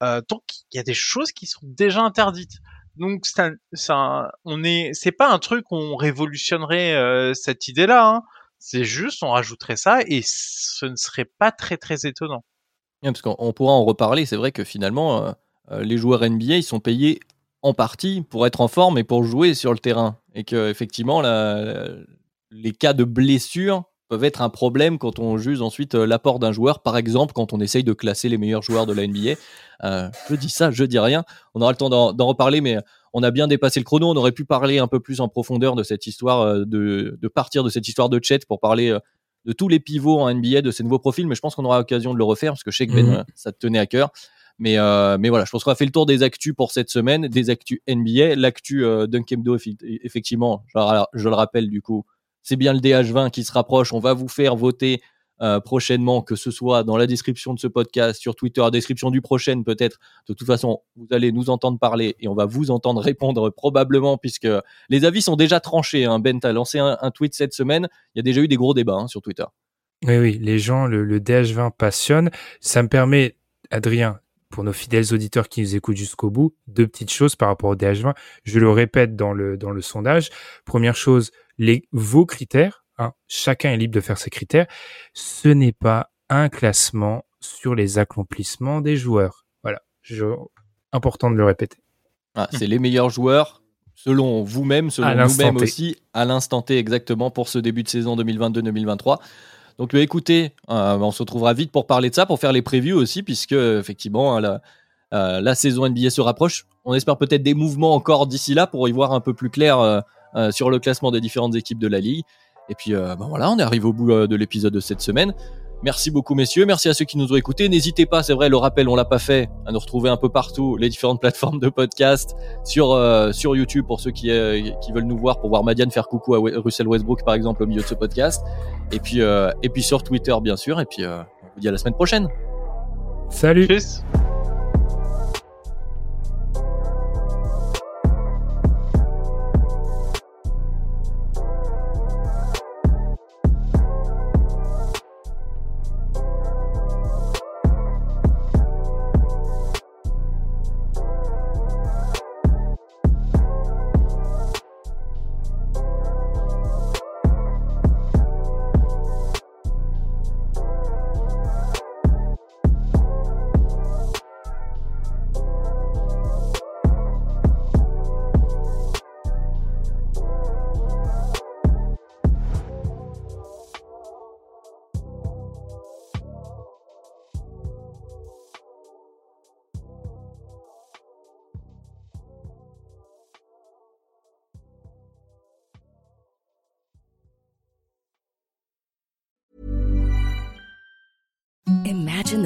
Euh, donc, il y a des choses qui sont déjà interdites. Donc, ça, on est, c'est pas un truc où on révolutionnerait euh, cette idée-là. Hein. C'est juste, on rajouterait ça et ce ne serait pas très très étonnant. parce qu'on pourra en reparler. C'est vrai que finalement, les joueurs NBA, ils sont payés en partie pour être en forme et pour jouer sur le terrain. Et que effectivement, les cas de blessure peuvent être un problème quand on juge ensuite euh, l'apport d'un joueur, par exemple quand on essaye de classer les meilleurs joueurs de la NBA. Euh, je dis ça, je dis rien. On aura le temps d'en reparler, mais on a bien dépassé le chrono. On aurait pu parler un peu plus en profondeur de cette histoire, euh, de, de partir de cette histoire de chat pour parler de tous les pivots en NBA, de ces nouveaux profils, mais je pense qu'on aura l'occasion de le refaire parce que je sais que Ben, mhm. ça te tenait à cœur. Mais, mais voilà, je pense qu'on a fait le tour des actus pour cette semaine, des actus NBA. L'actu euh, Dunkemdo, effectivement, je, le rappelle du coup, c'est bien le DH20 qui se rapproche. On va vous faire voter euh, prochainement, que ce soit dans la description de ce podcast, sur Twitter, description du prochain peut-être. De toute façon, vous allez nous entendre parler et on va vous entendre répondre probablement puisque les avis sont déjà tranchés. Hein. Ben, as lancé un, tweet cette semaine. Il y a déjà eu des gros débats hein, sur Twitter. Oui, oui, les gens, le, le DH20 passionne. Ça me permet, Adrien, pour nos fidèles auditeurs qui nous écoutent jusqu'au bout, deux petites choses par rapport au DH20. Je le répète dans le, dans le sondage. Première chose, les, vos critères, hein, chacun est libre de faire ses critères. Ce n'est pas un classement sur les accomplissements des joueurs. Voilà, je, important de le répéter. Ah, c'est les meilleurs joueurs selon vous-même, selon nous-mêmes aussi, à l'instant T exactement pour ce début de saison 2022-2023. Donc euh, écoutez, euh, on se retrouvera vite pour parler de ça, pour faire les previews aussi, puisque effectivement hein, la, euh, la saison NBA se rapproche. On espère peut-être des mouvements encore d'ici là pour y voir un peu plus clair sur le classement des différentes équipes de la ligue. Et puis ben voilà, on est arrivé au bout de l'épisode de cette semaine. Merci beaucoup messieurs, merci à ceux qui nous ont écoutés. N'hésitez pas, c'est vrai, le rappel, on l'a pas fait, à nous retrouver un peu partout, les différentes plateformes de podcast, sur euh, sur YouTube pour ceux qui euh, qui veulent nous voir, pour voir Madiane faire coucou à Russell Westbrook par exemple au milieu de ce podcast. Et puis euh, et puis sur Twitter bien sûr. Et puis on vous dit à la semaine prochaine. Salut.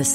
The